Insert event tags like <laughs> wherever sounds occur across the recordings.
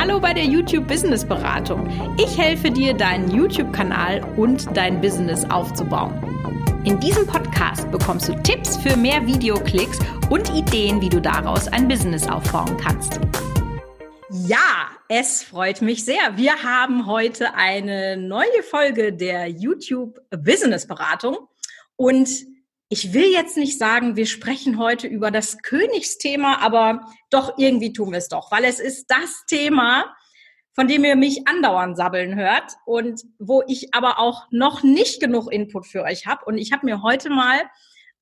Hallo bei der YouTube Business Beratung. Ich helfe dir, deinen YouTube-Kanal und dein Business aufzubauen. In diesem Podcast bekommst du Tipps für mehr Videoklicks und Ideen, wie du daraus ein Business aufbauen kannst. Ja, es freut mich sehr. Wir haben heute eine neue Folge der YouTube Business Beratung und ich will jetzt nicht sagen, wir sprechen heute über das Königsthema, aber doch irgendwie tun wir es doch, weil es ist das Thema, von dem ihr mich andauernd sabbeln hört und wo ich aber auch noch nicht genug Input für euch habe. Und ich habe mir heute mal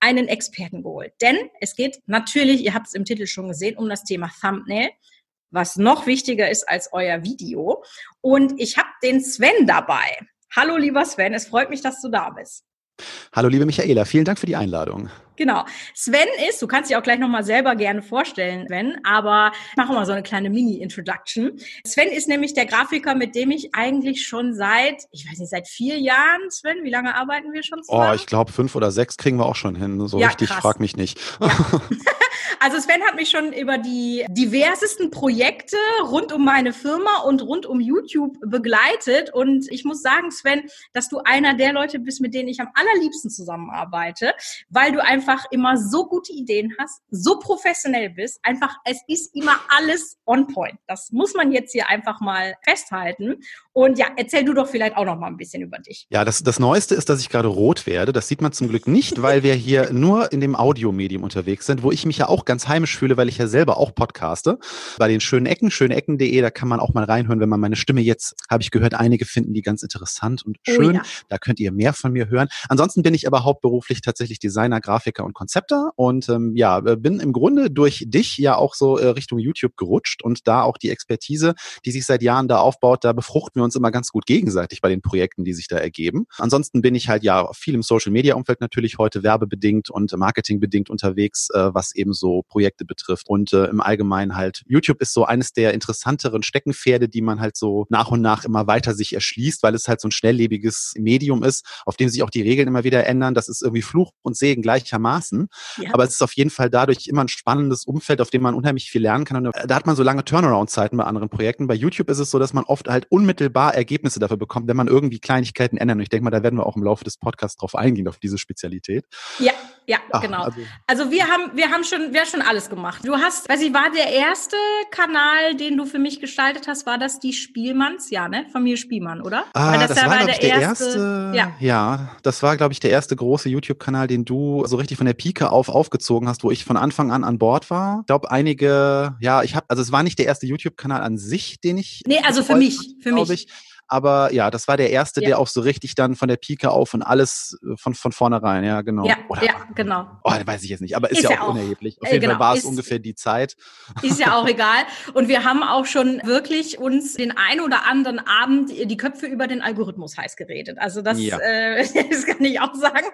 einen Experten geholt. Denn es geht natürlich, ihr habt es im Titel schon gesehen, um das Thema Thumbnail, was noch wichtiger ist als euer Video. Und ich habe den Sven dabei. Hallo lieber Sven, es freut mich, dass du da bist. Hallo liebe Michaela, vielen Dank für die Einladung. Genau. Sven ist, du kannst dich auch gleich nochmal selber gerne vorstellen, Sven, aber ich mache mal so eine kleine Mini-Introduction. Sven ist nämlich der Grafiker, mit dem ich eigentlich schon seit, ich weiß nicht, seit vier Jahren, Sven, wie lange arbeiten wir schon zusammen? Oh, ich glaube fünf oder sechs kriegen wir auch schon hin. So ja, richtig, krass. frag mich nicht. Ja. <laughs> <laughs> Also Sven hat mich schon über die diversesten Projekte rund um meine Firma und rund um YouTube begleitet. Und ich muss sagen, Sven, dass du einer der Leute bist, mit denen ich am allerliebsten zusammenarbeite, weil du einfach immer so gute Ideen hast, so professionell bist. Einfach, es ist immer alles on point. Das muss man jetzt hier einfach mal festhalten. Und ja, erzähl du doch vielleicht auch noch mal ein bisschen über dich. Ja, das, das Neueste ist, dass ich gerade rot werde. Das sieht man zum Glück nicht, <laughs> weil wir hier nur in dem Audiomedium unterwegs sind, wo ich mich ja auch ganz heimisch fühle, weil ich ja selber auch podcaste. Bei den schönen Ecken, schönenecken.de, da kann man auch mal reinhören, wenn man meine Stimme jetzt, habe ich gehört, einige finden die ganz interessant und oh schön. Oh ja. Da könnt ihr mehr von mir hören. Ansonsten bin ich aber hauptberuflich tatsächlich Designer, Grafiker und Konzepter und ähm, ja, bin im Grunde durch dich ja auch so äh, Richtung YouTube gerutscht und da auch die Expertise, die sich seit Jahren da aufbaut, da befruchten wir uns immer ganz gut gegenseitig bei den Projekten, die sich da ergeben. Ansonsten bin ich halt ja viel im Social Media Umfeld natürlich heute werbebedingt und marketingbedingt unterwegs, äh, was eben so Projekte betrifft. Und äh, im Allgemeinen halt, YouTube ist so eines der interessanteren Steckenpferde, die man halt so nach und nach immer weiter sich erschließt, weil es halt so ein schnelllebiges Medium ist, auf dem sich auch die Regeln immer wieder ändern. Das ist irgendwie Fluch und Segen gleichermaßen. Ja. Aber es ist auf jeden Fall dadurch immer ein spannendes Umfeld, auf dem man unheimlich viel lernen kann. Und da hat man so lange Turnaround-Zeiten bei anderen Projekten. Bei YouTube ist es so, dass man oft halt unmittelbar Ergebnisse dafür bekommt, wenn man irgendwie Kleinigkeiten ändert. Und ich denke mal, da werden wir auch im Laufe des Podcasts drauf eingehen, auf diese Spezialität. Ja, ja, Ach, genau. Also, also, wir haben, wir haben schon, wir haben schon alles gemacht. Du hast, weiß ich, war der erste Kanal, den du für mich gestaltet hast, war das die Spielmanns? Ja, ne? Familie Spielmann, oder? Ah, das, das war, glaube ich, der erste, erste ja. ja, das war, glaube ich, der erste große YouTube-Kanal, den du so richtig von der Pike auf aufgezogen hast, wo ich von Anfang an an Bord war. Ich glaube, einige, ja, ich habe, also es war nicht der erste YouTube-Kanal an sich, den ich. Nee, also für mich, für mich. Ich. Aber ja, das war der erste, ja. der auch so richtig dann von der Pike auf und alles äh, von, von vornherein, ja, genau. Ja, Oder, ja genau. Oh, weiß ich jetzt nicht, aber ist, ist ja, auch, unerheblich. Auf äh, jeden genau, Fall war es ungefähr die Zeit. Ist ja auch <laughs> egal. Und wir haben auch schon wirklich uns den ein oder anderen Abend die Köpfe über den Algorithmus heiß geredet. Also das, ja. äh, <laughs> das kann ich auch sagen.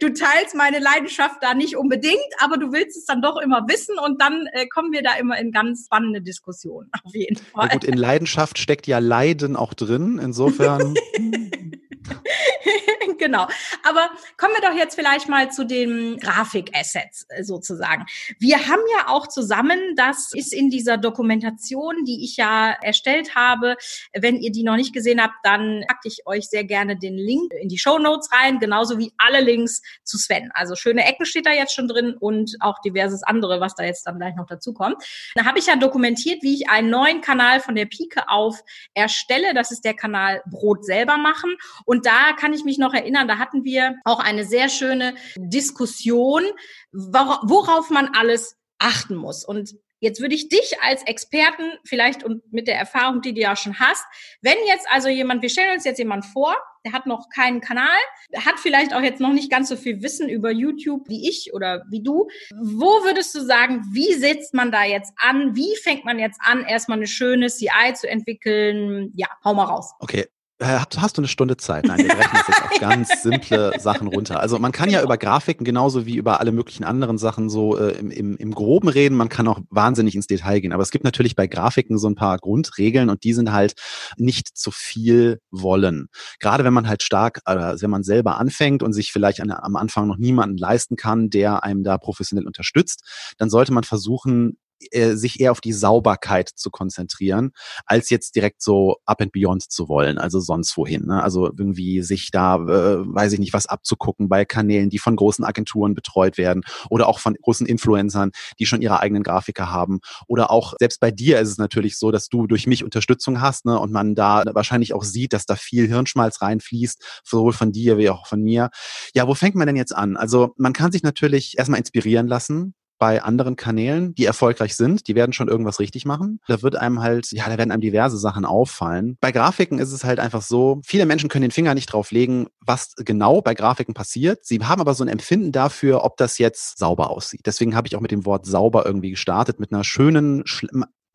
Du teilst meine Leidenschaft da nicht unbedingt, aber du willst es dann doch immer wissen und dann äh, kommen wir da immer in ganz spannende Diskussionen. <laughs> Auf jeden Fall. Ja gut, in Leidenschaft steckt ja Leiden auch drin drin. Insofern. <laughs> <laughs> genau. Aber kommen wir doch jetzt vielleicht mal zu den Grafikassets äh, sozusagen. Wir haben ja auch zusammen, das ist in dieser Dokumentation, die ich ja erstellt habe. Wenn ihr die noch nicht gesehen habt, dann packe ich euch sehr gerne den Link in die Show Notes rein, genauso wie alle Links zu Sven. Also schöne Ecken steht da jetzt schon drin und auch diverses andere, was da jetzt dann gleich noch dazu kommt. Da habe ich ja dokumentiert, wie ich einen neuen Kanal von der Pike auf erstelle. Das ist der Kanal Brot selber machen. Und da kann ich mich noch erinnern, da hatten wir auch eine sehr schöne Diskussion, worauf man alles achten muss. Und Jetzt würde ich dich als Experten vielleicht und mit der Erfahrung, die du ja schon hast, wenn jetzt also jemand, wir stellen uns jetzt jemand vor, der hat noch keinen Kanal, hat vielleicht auch jetzt noch nicht ganz so viel Wissen über YouTube wie ich oder wie du. Wo würdest du sagen, wie setzt man da jetzt an? Wie fängt man jetzt an, erstmal eine schöne CI zu entwickeln? Ja, hau mal raus. Okay, hast du eine Stunde Zeit? Nein, wir brechen das jetzt auf ganz <laughs> simple Sachen runter. Also man kann ja über Grafiken genauso wie über alle möglichen anderen Sachen so äh, im, im, im Groben reden. Man kann auch wahnsinnig ins Detail gehen. Aber es gibt natürlich bei Grafiken so ein paar Grundregeln und die sind halt nicht zu viel wollen. Gerade wenn man halt stark, äh, wenn man selber anfängt und sich vielleicht an, am Anfang noch niemanden leisten kann, der einem da professionell unterstützt, dann sollte man versuchen, äh, sich eher auf die Sauberkeit zu konzentrieren, als jetzt direkt so up and beyond zu wollen, also sonst wohin. Ne? Also irgendwie sich da, äh, weiß ich nicht, was abzugucken bei Kanälen, die von großen Agenturen betreut werden oder auch von großen Influencern, die schon ihre eigenen Grafiker haben. Oder auch selbst bei dir ist es natürlich so, dass du durch mich Unterstützung hast ne? und man da wahrscheinlich auch sieht, dass da viel Hirnschmalz reinfließt, sowohl von dir wie auch von mir. Ja, wo fängt man denn jetzt an? Also man kann sich natürlich erstmal inspirieren lassen bei anderen Kanälen, die erfolgreich sind, die werden schon irgendwas richtig machen. Da wird einem halt, ja, da werden einem diverse Sachen auffallen. Bei Grafiken ist es halt einfach so, viele Menschen können den Finger nicht drauf legen, was genau bei Grafiken passiert. Sie haben aber so ein Empfinden dafür, ob das jetzt sauber aussieht. Deswegen habe ich auch mit dem Wort sauber irgendwie gestartet, mit einer schönen,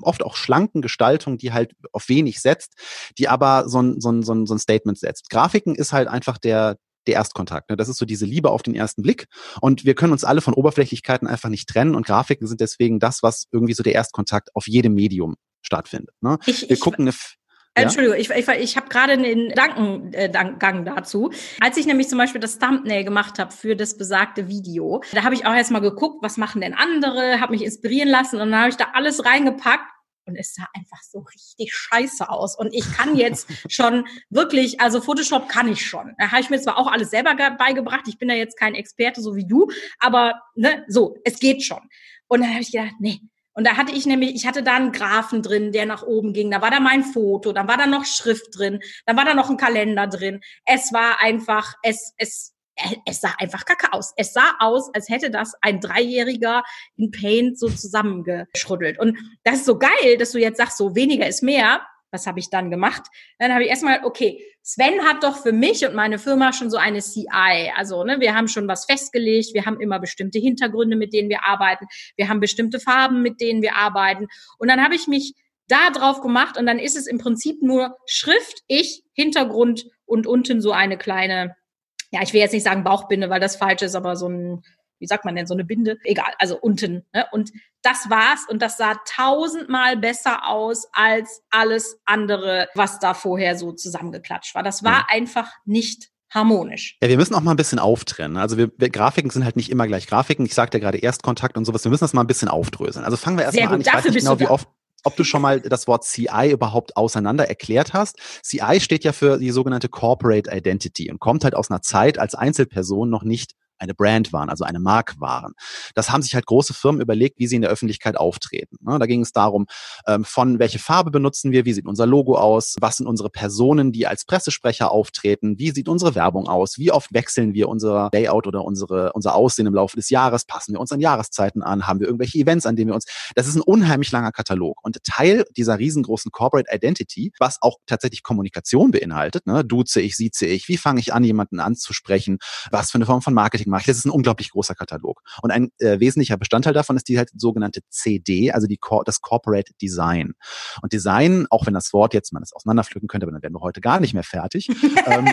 oft auch schlanken Gestaltung, die halt auf wenig setzt, die aber so ein, so ein, so ein, Statement setzt. Grafiken ist halt einfach der, der Erstkontakt. Ne? Das ist so diese Liebe auf den ersten Blick. Und wir können uns alle von Oberflächlichkeiten einfach nicht trennen. Und Grafiken sind deswegen das, was irgendwie so der Erstkontakt auf jedem Medium stattfindet. Ne? Ich, wir ich, gucken eine Entschuldigung, ich, ich, ich habe gerade einen Gedankengang dazu. Als ich nämlich zum Beispiel das Thumbnail gemacht habe für das besagte Video, da habe ich auch erstmal geguckt, was machen denn andere, habe mich inspirieren lassen und dann habe ich da alles reingepackt und es sah einfach so richtig scheiße aus. Und ich kann jetzt <laughs> schon wirklich, also Photoshop kann ich schon. Da habe ich mir zwar auch alles selber beigebracht, ich bin da jetzt kein Experte so wie du, aber ne, so, es geht schon. Und dann habe ich gedacht, nee. Und da hatte ich nämlich, ich hatte da einen Graphen drin, der nach oben ging. Da war da mein Foto, dann war da noch Schrift drin, dann war da noch ein Kalender drin. Es war einfach, es, es, es sah einfach kacke aus. Es sah aus, als hätte das ein Dreijähriger in Paint so zusammengeschruddelt. Und das ist so geil, dass du jetzt sagst, so weniger ist mehr. Was habe ich dann gemacht? Dann habe ich erstmal, okay, Sven hat doch für mich und meine Firma schon so eine CI. Also, ne, wir haben schon was festgelegt, wir haben immer bestimmte Hintergründe, mit denen wir arbeiten, wir haben bestimmte Farben, mit denen wir arbeiten. Und dann habe ich mich da drauf gemacht und dann ist es im Prinzip nur Schrift, ich, Hintergrund und unten so eine kleine ja, ich will jetzt nicht sagen Bauchbinde, weil das falsch ist, aber so ein, wie sagt man denn, so eine Binde? Egal, also unten. Ne? Und das war's und das sah tausendmal besser aus als alles andere, was da vorher so zusammengeklatscht war. Das war ja. einfach nicht harmonisch. Ja, wir müssen auch mal ein bisschen auftrennen. Also wir, wir Grafiken sind halt nicht immer gleich Grafiken. Ich sagte ja gerade Erstkontakt und sowas. Wir müssen das mal ein bisschen aufdröseln. Also fangen wir erstmal an. Ich Dafür weiß nicht genau, wie oft ob du schon mal das Wort CI überhaupt auseinander erklärt hast. CI steht ja für die sogenannte Corporate Identity und kommt halt aus einer Zeit, als Einzelpersonen noch nicht eine Brand waren, also eine Marke waren. Das haben sich halt große Firmen überlegt, wie sie in der Öffentlichkeit auftreten. Ne, da ging es darum, ähm, von welche Farbe benutzen wir, wie sieht unser Logo aus, was sind unsere Personen, die als Pressesprecher auftreten, wie sieht unsere Werbung aus, wie oft wechseln wir unser Layout oder unsere, unser Aussehen im Laufe des Jahres, passen wir uns an Jahreszeiten an, haben wir irgendwelche Events, an denen wir uns, das ist ein unheimlich langer Katalog und Teil dieser riesengroßen Corporate Identity, was auch tatsächlich Kommunikation beinhaltet, ne, duze ich, sieze ich, wie fange ich an, jemanden anzusprechen, was für eine Form von Marketing Ich. Das ist ein unglaublich großer Katalog. Und ein äh, wesentlicher Bestandteil davon ist die halt sogenannte CD, also die, das Corporate Design. Und Design, auch wenn das Wort jetzt man es auseinanderpflücken könnte, aber dann wären wir heute gar nicht mehr fertig. <laughs> ähm,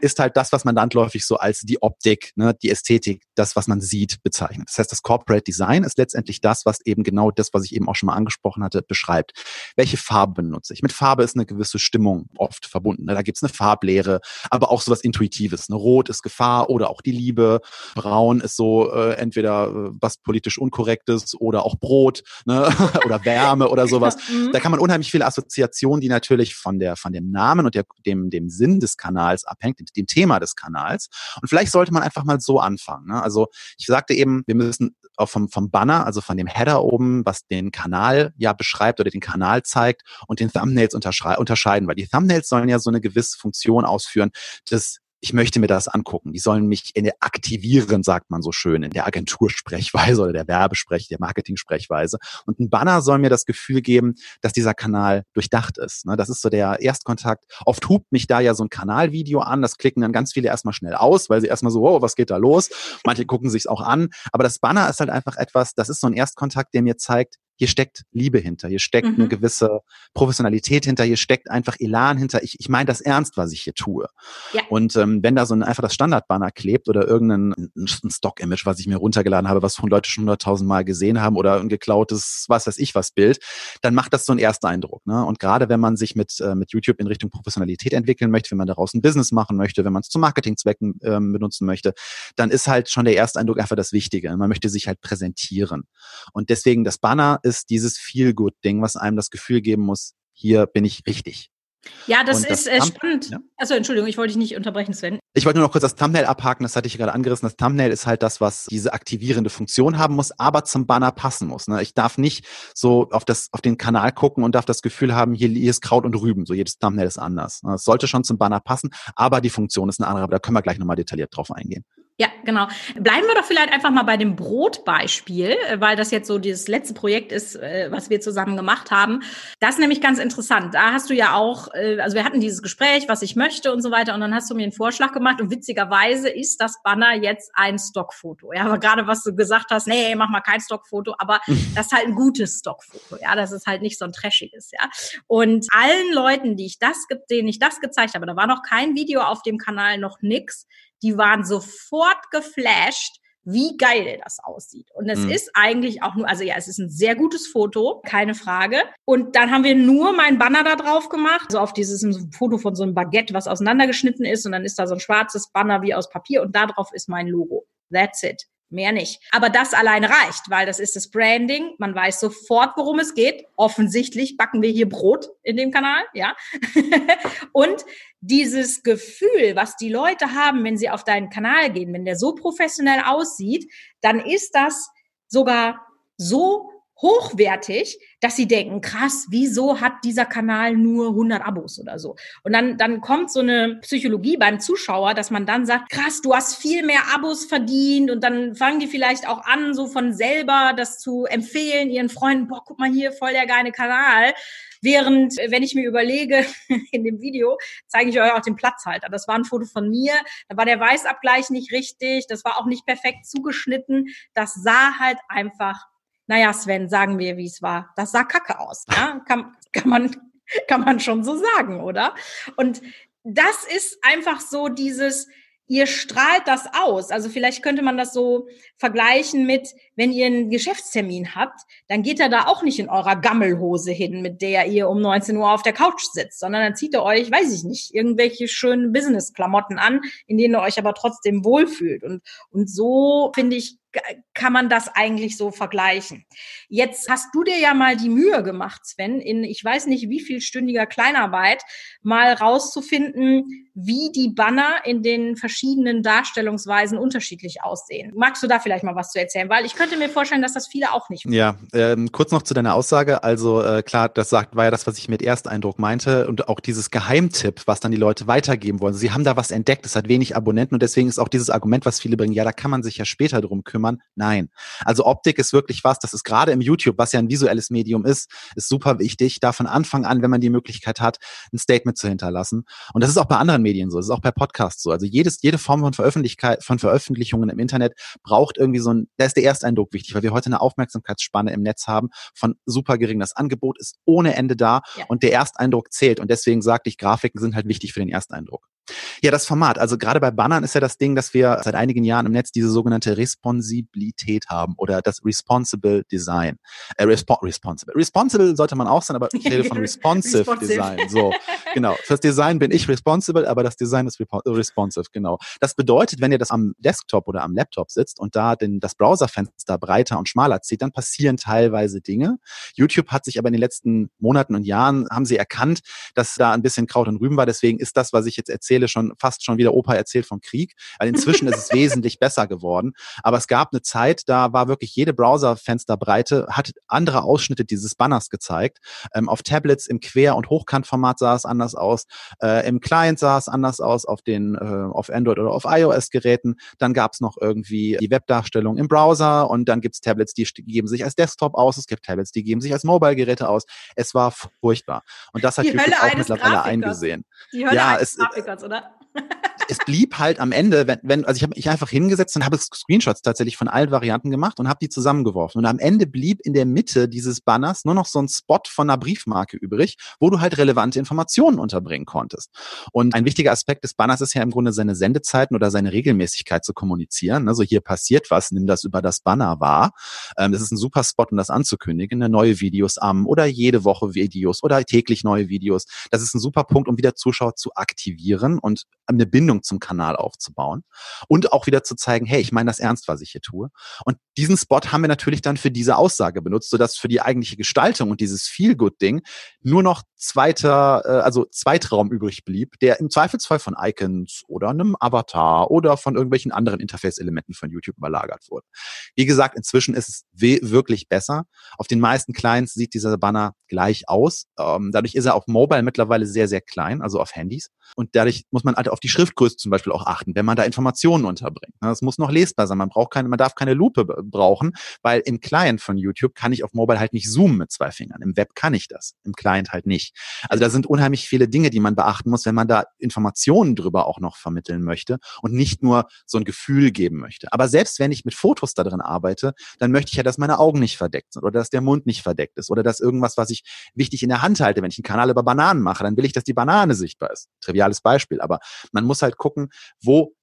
ist halt das, was man landläufig so als die Optik, ne, die Ästhetik, das, was man sieht, bezeichnet. Das heißt, das Corporate Design ist letztendlich das, was eben genau das, was ich eben auch schon mal angesprochen hatte, beschreibt. Welche Farbe benutze ich? Mit Farbe ist eine gewisse Stimmung oft verbunden. Ne? Da gibt's eine Farblehre, aber auch sowas Intuitives. Ne? Rot ist Gefahr oder auch die Liebe. Braun ist so äh, entweder äh, was politisch Unkorrektes oder auch Brot ne? <laughs> oder Wärme oder sowas. Mhm. Da kann man unheimlich viele Assoziationen, die natürlich von der von dem Namen und der, dem dem Sinn des Kanals abhängt, dem Thema des Kanals. Und vielleicht sollte man einfach mal so anfangen. Ne? Also ich sagte eben, wir müssen auch vom, vom Banner, also von dem Header oben, was den Kanal ja beschreibt oder den Kanal zeigt und den Thumbnails unterscheiden, weil die Thumbnails sollen ja so eine gewisse Funktion ausführen des ich möchte mir das angucken. Die sollen mich aktivieren, sagt man so schön in der Agentursprechweise <laughs> oder der Werbesprech, der Marketing-Sprechweise. Und ein Banner soll mir das Gefühl geben, dass dieser Kanal durchdacht ist. Ne? Das ist so der Erstkontakt. Oft hupt mich da ja so ein Kanalvideo an. Das klicken dann ganz viele erstmal schnell aus, weil sie erstmal so, oh, was geht da los? Manche gucken sich's auch an. Aber das Banner ist halt einfach etwas, das ist so ein Erstkontakt, der mir zeigt, hier steckt Liebe hinter, hier steckt mhm. eine gewisse Professionalität hinter, hier steckt einfach Elan hinter. Ich, ich meine das ernst, was ich hier tue. Ja. Und ähm, wenn da so ein, einfach das Standardbanner klebt oder irgendein ein Stock-Image, was ich mir runtergeladen habe, was Leute schon hunderttausend Mal gesehen haben oder ein geklautes, was weiß ich was Bild, dann macht das so einen ersten Eindruck. Ne? Und gerade wenn man sich mit, äh, mit YouTube in Richtung Professionalität entwickeln möchte, wenn man daraus ein Business machen möchte, wenn man es zu Marketingzwecken ähm, benutzen möchte, dann ist halt schon der erste Eindruck einfach das Wichtige. Man möchte sich halt präsentieren. Und deswegen das Banner ist dieses Feel-Good-Ding, was einem das Gefühl geben muss, hier bin ich richtig. Ja, das, das ist äh, spannend. Ja. Also Entschuldigung, ich wollte dich nicht unterbrechen, Sven. Ich wollte nur noch kurz das Thumbnail abhaken, das hatte ich gerade angerissen. Das Thumbnail ist halt das, was diese aktivierende Funktion haben muss, aber zum Banner passen muss. Ne? Ich darf nicht so auf, das, auf den Kanal gucken und darf das Gefühl haben, hier, hier ist Kraut und Rüben. So jedes Thumbnail ist anders. Ne? Es sollte schon zum Banner passen, aber die Funktion ist eine andere. Aber da können wir gleich nochmal detailliert drauf eingehen. Ja, genau. Bleiben wir doch vielleicht einfach mal bei dem Brotbeispiel, äh, weil das jetzt so dieses letzte Projekt ist, äh, was wir zusammen gemacht haben. Das ist nämlich ganz interessant. Da hast du ja auch, äh, also wir hatten dieses Gespräch, was ich möchte und so weiter, und dann hast du mir einen Vorschlag gemacht und witzigerweise ist das Banner jetzt ein Stockfoto. Ja, aber gerade was du gesagt hast, nee, mach mal kein Stockfoto, aber das ist halt ein gutes Stockfoto. Ja, das ist halt nicht so ein trashiges. Ja, und allen Leuten, die ich das, denen ich das gezeigt habe, da war noch kein Video auf dem Kanal, noch nix die waren sofort geflasht, wie geil das aussieht. Und es mhm. ist eigentlich auch nur, also ja, es ist ein sehr gutes Foto, keine Frage. Und dann haben wir nur mein Banner da drauf gemacht, so auf dieses Foto von so einem Baguette, was auseinandergeschnitten ist. Und dann ist da so ein schwarzes Banner wie aus Papier und da drauf ist mein Logo. That's it. Mehr nicht. Aber das alleine reicht, weil das ist das Branding. Man weiß sofort, worum es geht. Offensichtlich backen wir hier Brot in dem Kanal, ja. <laughs> und dieses Gefühl, was die Leute haben, wenn sie auf deinen Kanal gehen, wenn der so professionell aussieht, dann ist das sogar so hochwertig, dass sie denken, krass, wieso hat dieser Kanal nur 100 Abos oder so? Und dann, dann kommt so eine Psychologie beim Zuschauer, dass man dann sagt, krass, du hast viel mehr Abos verdient und dann fangen die vielleicht auch an, so von selber das zu empfehlen, ihren Freunden, boah, guck mal hier, voll der geile Kanal. Während, wenn ich mir überlege, <laughs> in dem Video zeige ich euch auch den Platzhalter. Das war ein Foto von mir. Da war der Weißabgleich nicht richtig. Das war auch nicht perfekt zugeschnitten. Das sah halt einfach naja, Sven, sagen wir, wie es war. Das sah kacke aus. Ja? Kann, kann, man, kann man schon so sagen, oder? Und das ist einfach so dieses, ihr strahlt das aus. Also vielleicht könnte man das so vergleichen mit, wenn ihr einen Geschäftstermin habt, dann geht er da auch nicht in eurer Gammelhose hin, mit der ihr um 19 Uhr auf der Couch sitzt, sondern dann zieht ihr euch, weiß ich nicht, irgendwelche schönen Business-Klamotten an, in denen ihr euch aber trotzdem wohlfühlt. Und, und so, finde ich, kann man das eigentlich so vergleichen. Jetzt hast du dir ja mal die Mühe gemacht, Sven, in ich weiß nicht wie viel stündiger Kleinarbeit, mal rauszufinden, wie die Banner in den verschiedenen Darstellungsweisen unterschiedlich aussehen. Magst du da vielleicht mal was zu erzählen? Weil ich könnte mir vorstellen, dass das viele auch nicht. Ja, ähm, kurz noch zu deiner Aussage. Also äh, klar, das sagt, war ja das, was ich mit Ersteindruck meinte und auch dieses Geheimtipp, was dann die Leute weitergeben wollen. Sie haben da was entdeckt, es hat wenig Abonnenten und deswegen ist auch dieses Argument, was viele bringen, ja, da kann man sich ja später drum kümmern man? Nein. Also Optik ist wirklich was, das ist gerade im YouTube, was ja ein visuelles Medium ist, ist super wichtig, da von Anfang an, wenn man die Möglichkeit hat, ein Statement zu hinterlassen. Und das ist auch bei anderen Medien so, das ist auch bei Podcasts so. Also jedes, jede Form von, Veröffentlichkeit, von Veröffentlichungen im Internet braucht irgendwie so ein, da ist der Ersteindruck wichtig, weil wir heute eine Aufmerksamkeitsspanne im Netz haben von super gering. Das Angebot ist ohne Ende da ja. und der Ersteindruck zählt. Und deswegen sagte ich, Grafiken sind halt wichtig für den Ersteindruck. Ja, das Format. Also gerade bei Bannern ist ja das Ding, dass wir seit einigen Jahren im Netz diese sogenannte Responsibilität haben oder das Responsible Design. Äh, respo responsible. Responsible sollte man auch sein, aber ich rede von <laughs> responsive, responsive. Design. So, genau. Fürs Design bin ich responsible, aber das Design ist responsive, genau. Das bedeutet, wenn ihr das am Desktop oder am Laptop sitzt und da den, das Browserfenster breiter und schmaler zieht, dann passieren teilweise Dinge. YouTube hat sich aber in den letzten Monaten und Jahren, haben sie erkannt, dass da ein bisschen Kraut und Rüben war. Deswegen ist das, was ich jetzt erzähle, erzähle schon fast schon wieder Opa erzählt vom Krieg. Weil inzwischen ist es <laughs> wesentlich besser geworden. Aber es gab eine Zeit, da war wirklich jede Browserfensterbreite, hat andere Ausschnitte dieses Banners gezeigt. Ähm, auf Tablets im Quer- und Hochkantformat sah es anders aus. Äh, Im Client sah es anders aus, auf den äh, auf Android oder auf iOS-Geräten. Dann gab es noch irgendwie die Webdarstellung im Browser und dann gibt es Tablets, die geben sich als Desktop aus. Es gibt Tablets, die geben sich als Mobile-Geräte aus. Es war furchtbar. Und das hat YouTube auch mittlerweile Grafikers. eingesehen. Die Hölle ja, eines es, Grafikers, masse det. <laughs> es blieb halt am Ende, wenn, wenn also ich habe mich einfach hingesetzt und habe Screenshots tatsächlich von allen Varianten gemacht und habe die zusammengeworfen. Und am Ende blieb in der Mitte dieses Banners nur noch so ein Spot von einer Briefmarke übrig, wo du halt relevante Informationen unterbringen konntest. Und ein wichtiger Aspekt des Banners ist ja im Grunde seine Sendezeiten oder seine Regelmäßigkeit zu kommunizieren. Also hier passiert was, nimm das über das Banner wahr. Ähm, das ist ein super Spot, um das anzukündigen. Neue Videos am oder jede Woche Videos oder täglich neue Videos. Das ist ein super Punkt, um wieder Zuschauer zu aktivieren und eine Bindung Beziehung zum Kanal aufzubauen und auch wieder zu zeigen, hey, ich meine das ernst, was ich hier tue. Und diesen Spot haben wir natürlich dann für diese Aussage benutzt, sodass für die eigentliche Gestaltung und dieses Feel-Good-Ding nur noch zweiter, äh, also Zweitraum übrig blieb, der im Zweifelsfall von Icons oder einem Avatar oder von irgendwelchen anderen Interface-Elementen von YouTube überlagert wurde. Wie gesagt, inzwischen ist es wirklich besser. Auf den meisten Clients sieht dieser Banner gleich aus. Ähm, dadurch ist er auf Mobile mittlerweile sehr, sehr klein, also auf Handys. Und dadurch muss man halt auf die Schriftgröße zum Beispiel auch achten, wenn man da Informationen unterbringt. Das muss noch lesbar sein. Man braucht keine, man darf keine Lupe brauchen, weil im Client von YouTube kann ich auf Mobile halt nicht zoomen mit zwei Fingern. Im Web kann ich das, im Client halt nicht. Also da sind unheimlich viele Dinge, die man beachten muss, wenn man da Informationen drüber auch noch vermitteln möchte und nicht nur so ein Gefühl geben möchte. Aber selbst wenn ich mit Fotos da drin arbeite, dann möchte ich ja, dass meine Augen nicht verdeckt sind oder dass der Mund nicht verdeckt ist oder dass irgendwas, was ich wichtig in der Hand halte, wenn ich einen Kanal über Bananen mache, dann will ich, dass die Banane sichtbar ist. Triviales Beispiel. Aber man muss halt gucken, wo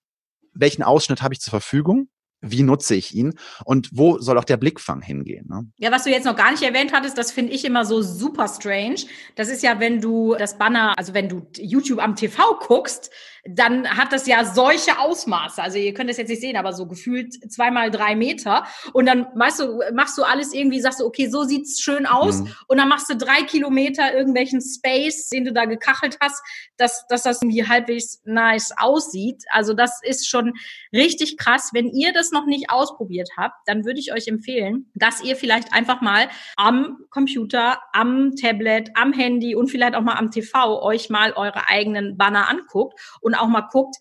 welchen Ausschnitt habe ich zur Verfügung wie nutze ich ihn und wo soll auch der Blickfang hingehen. Ne? Ja, was du jetzt noch gar nicht erwähnt hattest, das finde ich immer so super strange. Das ist ja, wenn du das Banner, also wenn du YouTube am TV guckst, dann hat das ja solche Ausmaße. Also ihr könnt das jetzt nicht sehen, aber so gefühlt zweimal drei Meter. Und dann weißt du, machst du alles irgendwie, sagst du, okay, so sieht's schön aus. Mhm. Und dann machst du drei Kilometer irgendwelchen Space, den du da gekachelt hast, dass, dass das irgendwie halbwegs nice aussieht. Also das ist schon richtig krass. Wenn ihr das noch nicht ausprobiert habt, dann würde ich euch empfehlen, dass ihr vielleicht einfach mal am Computer, am Tablet, am Handy und vielleicht auch mal am TV euch mal eure eigenen Banner anguckt und und auch mal guckt,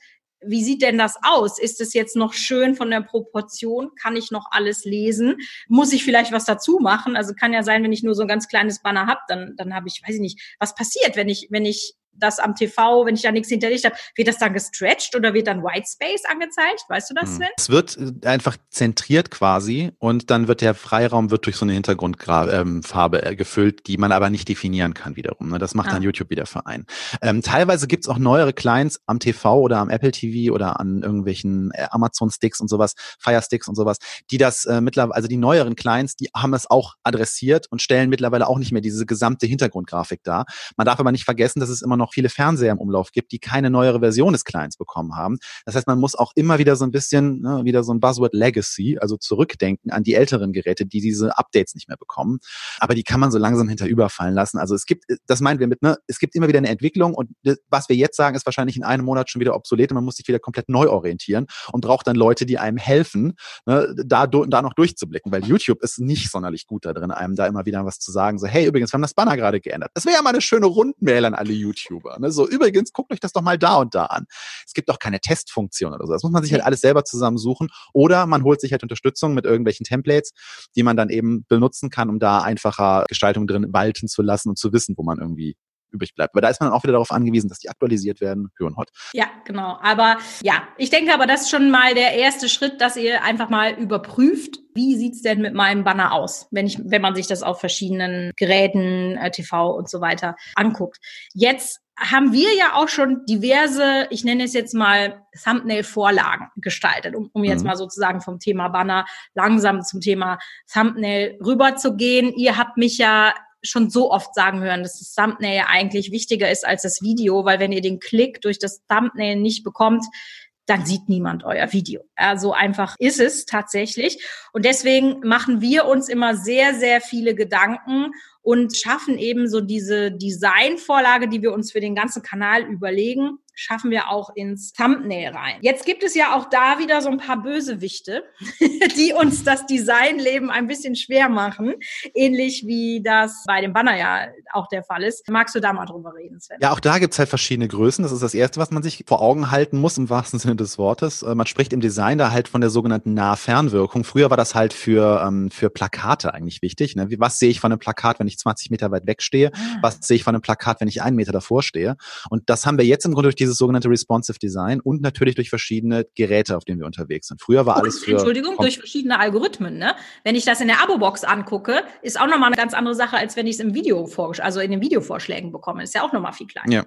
wie sieht denn das aus? Ist es jetzt noch schön von der Proportion? Kann ich noch alles lesen? Muss ich vielleicht was dazu machen? Also kann ja sein, wenn ich nur so ein ganz kleines Banner habe, dann, dann habe ich, weiß ich nicht, was passiert, wenn ich, wenn ich das am TV, wenn ich da nichts hinterlegt habe, wird das dann gestretched oder wird dann Whitespace angezeigt? Weißt du das, hm. Sven? Es wird äh, einfach zentriert quasi und dann wird der Freiraum wird durch so eine Hintergrundfarbe ähm, gefüllt, die man aber nicht definieren kann wiederum. Ne? Das macht ah. dann YouTube wieder für einen. Ähm, teilweise gibt's auch neuere Clients am TV oder am Apple TV oder an irgendwelchen äh, Amazon-Sticks und sowas, Fire-Sticks und sowas, die das äh, mittlerweile, also die neueren Clients, die haben es auch adressiert und stellen mittlerweile auch nicht mehr diese gesamte Hintergrundgrafik dar. Man darf aber nicht vergessen, dass es immer noch noch viele Fernseher im Umlauf gibt, die keine neuere Version des Clients bekommen haben. Das heißt, man muss auch immer wieder so ein bisschen, ne, wieder so ein Buzzword Legacy, also zurückdenken an die älteren Geräte, die diese Updates nicht mehr bekommen. Aber die kann man so langsam hinterüberfallen lassen. Also es gibt, das meinen wir mit, ne, es gibt immer wieder eine Entwicklung und was wir jetzt sagen, ist wahrscheinlich in einem Monat schon wieder obsolet und man muss sich wieder komplett neu orientieren und braucht dann Leute, die einem helfen, ne, da, da noch durchzublicken, weil YouTube ist nicht sonderlich gut da drin, einem da immer wieder was zu sagen, so, hey, übrigens, wir haben das Banner gerade geändert. Das wäre ja mal eine schöne Rundmail an alle YouTube. YouTuber. Ne? So, übrigens, guckt euch das doch mal da und da an. Es gibt auch keine Testfunktion oder so. Das muss man sich halt alles selber zusammensuchen. Oder man holt sich halt Unterstützung mit irgendwelchen Templates, die man dann eben benutzen kann, um da einfacher Gestaltung drin walten zu lassen und zu wissen, wo man irgendwie übrig bleibt. Aber da ist man auch wieder darauf angewiesen, dass die aktualisiert werden, für und hot. Ja, genau. Aber ja, ich denke aber, das ist schon mal der erste Schritt, dass ihr einfach mal überprüft, wie sieht's denn mit meinem Banner aus, wenn ich, wenn man sich das auf verschiedenen Geräten, äh, TV und so weiter anguckt. Jetzt haben wir ja auch schon diverse, ich nenne es jetzt mal Thumbnail-Vorlagen gestaltet, um, um jetzt mhm. mal sozusagen vom Thema Banner langsam zum Thema Thumbnail rüberzugehen. Ihr habt mich ja schon so oft sagen hören, dass das Thumbnail eigentlich wichtiger ist als das Video, weil wenn ihr den Klick durch das Thumbnail nicht bekommt, dann sieht niemand euer Video. Ja, so einfach ist es tatsächlich. Und deswegen machen wir uns immer sehr, sehr viele Gedanken und schaffen eben so diese Designvorlage, die wir uns für den ganzen Kanal überlegen, schaffen wir auch ins Thumbnail rein. Jetzt gibt es ja auch da wieder so ein paar Bösewichte, <laughs> die uns das Designleben ein bisschen schwer machen, ähnlich wie das bei dem Banner ja auch der Fall ist. Magst du da mal drüber reden, Sven? Ja, auch da gibt es halt verschiedene Größen. Das ist das Erste, was man sich vor Augen halten muss, im wahrsten Sinne des Wortes. Äh, man spricht im Design da halt von der sogenannten Nah-Fernwirkung. Früher war das halt für, ähm, für Plakate eigentlich wichtig. Ne? Was sehe ich von einem Plakat, wenn ich 20 Meter weit weg stehe? Ah. Was sehe ich von einem Plakat, wenn ich einen Meter davor stehe? Und das haben wir jetzt im Grunde durch dieses sogenannte Responsive Design und natürlich durch verschiedene Geräte, auf denen wir unterwegs sind. Früher war alles für. Entschuldigung, durch verschiedene Algorithmen. Ne? Wenn ich das in der Abo-Box angucke, ist auch nochmal eine ganz andere Sache, als wenn ich es im Video also in den Videovorschlägen bekomme. Ist ja auch nochmal viel kleiner. Ja.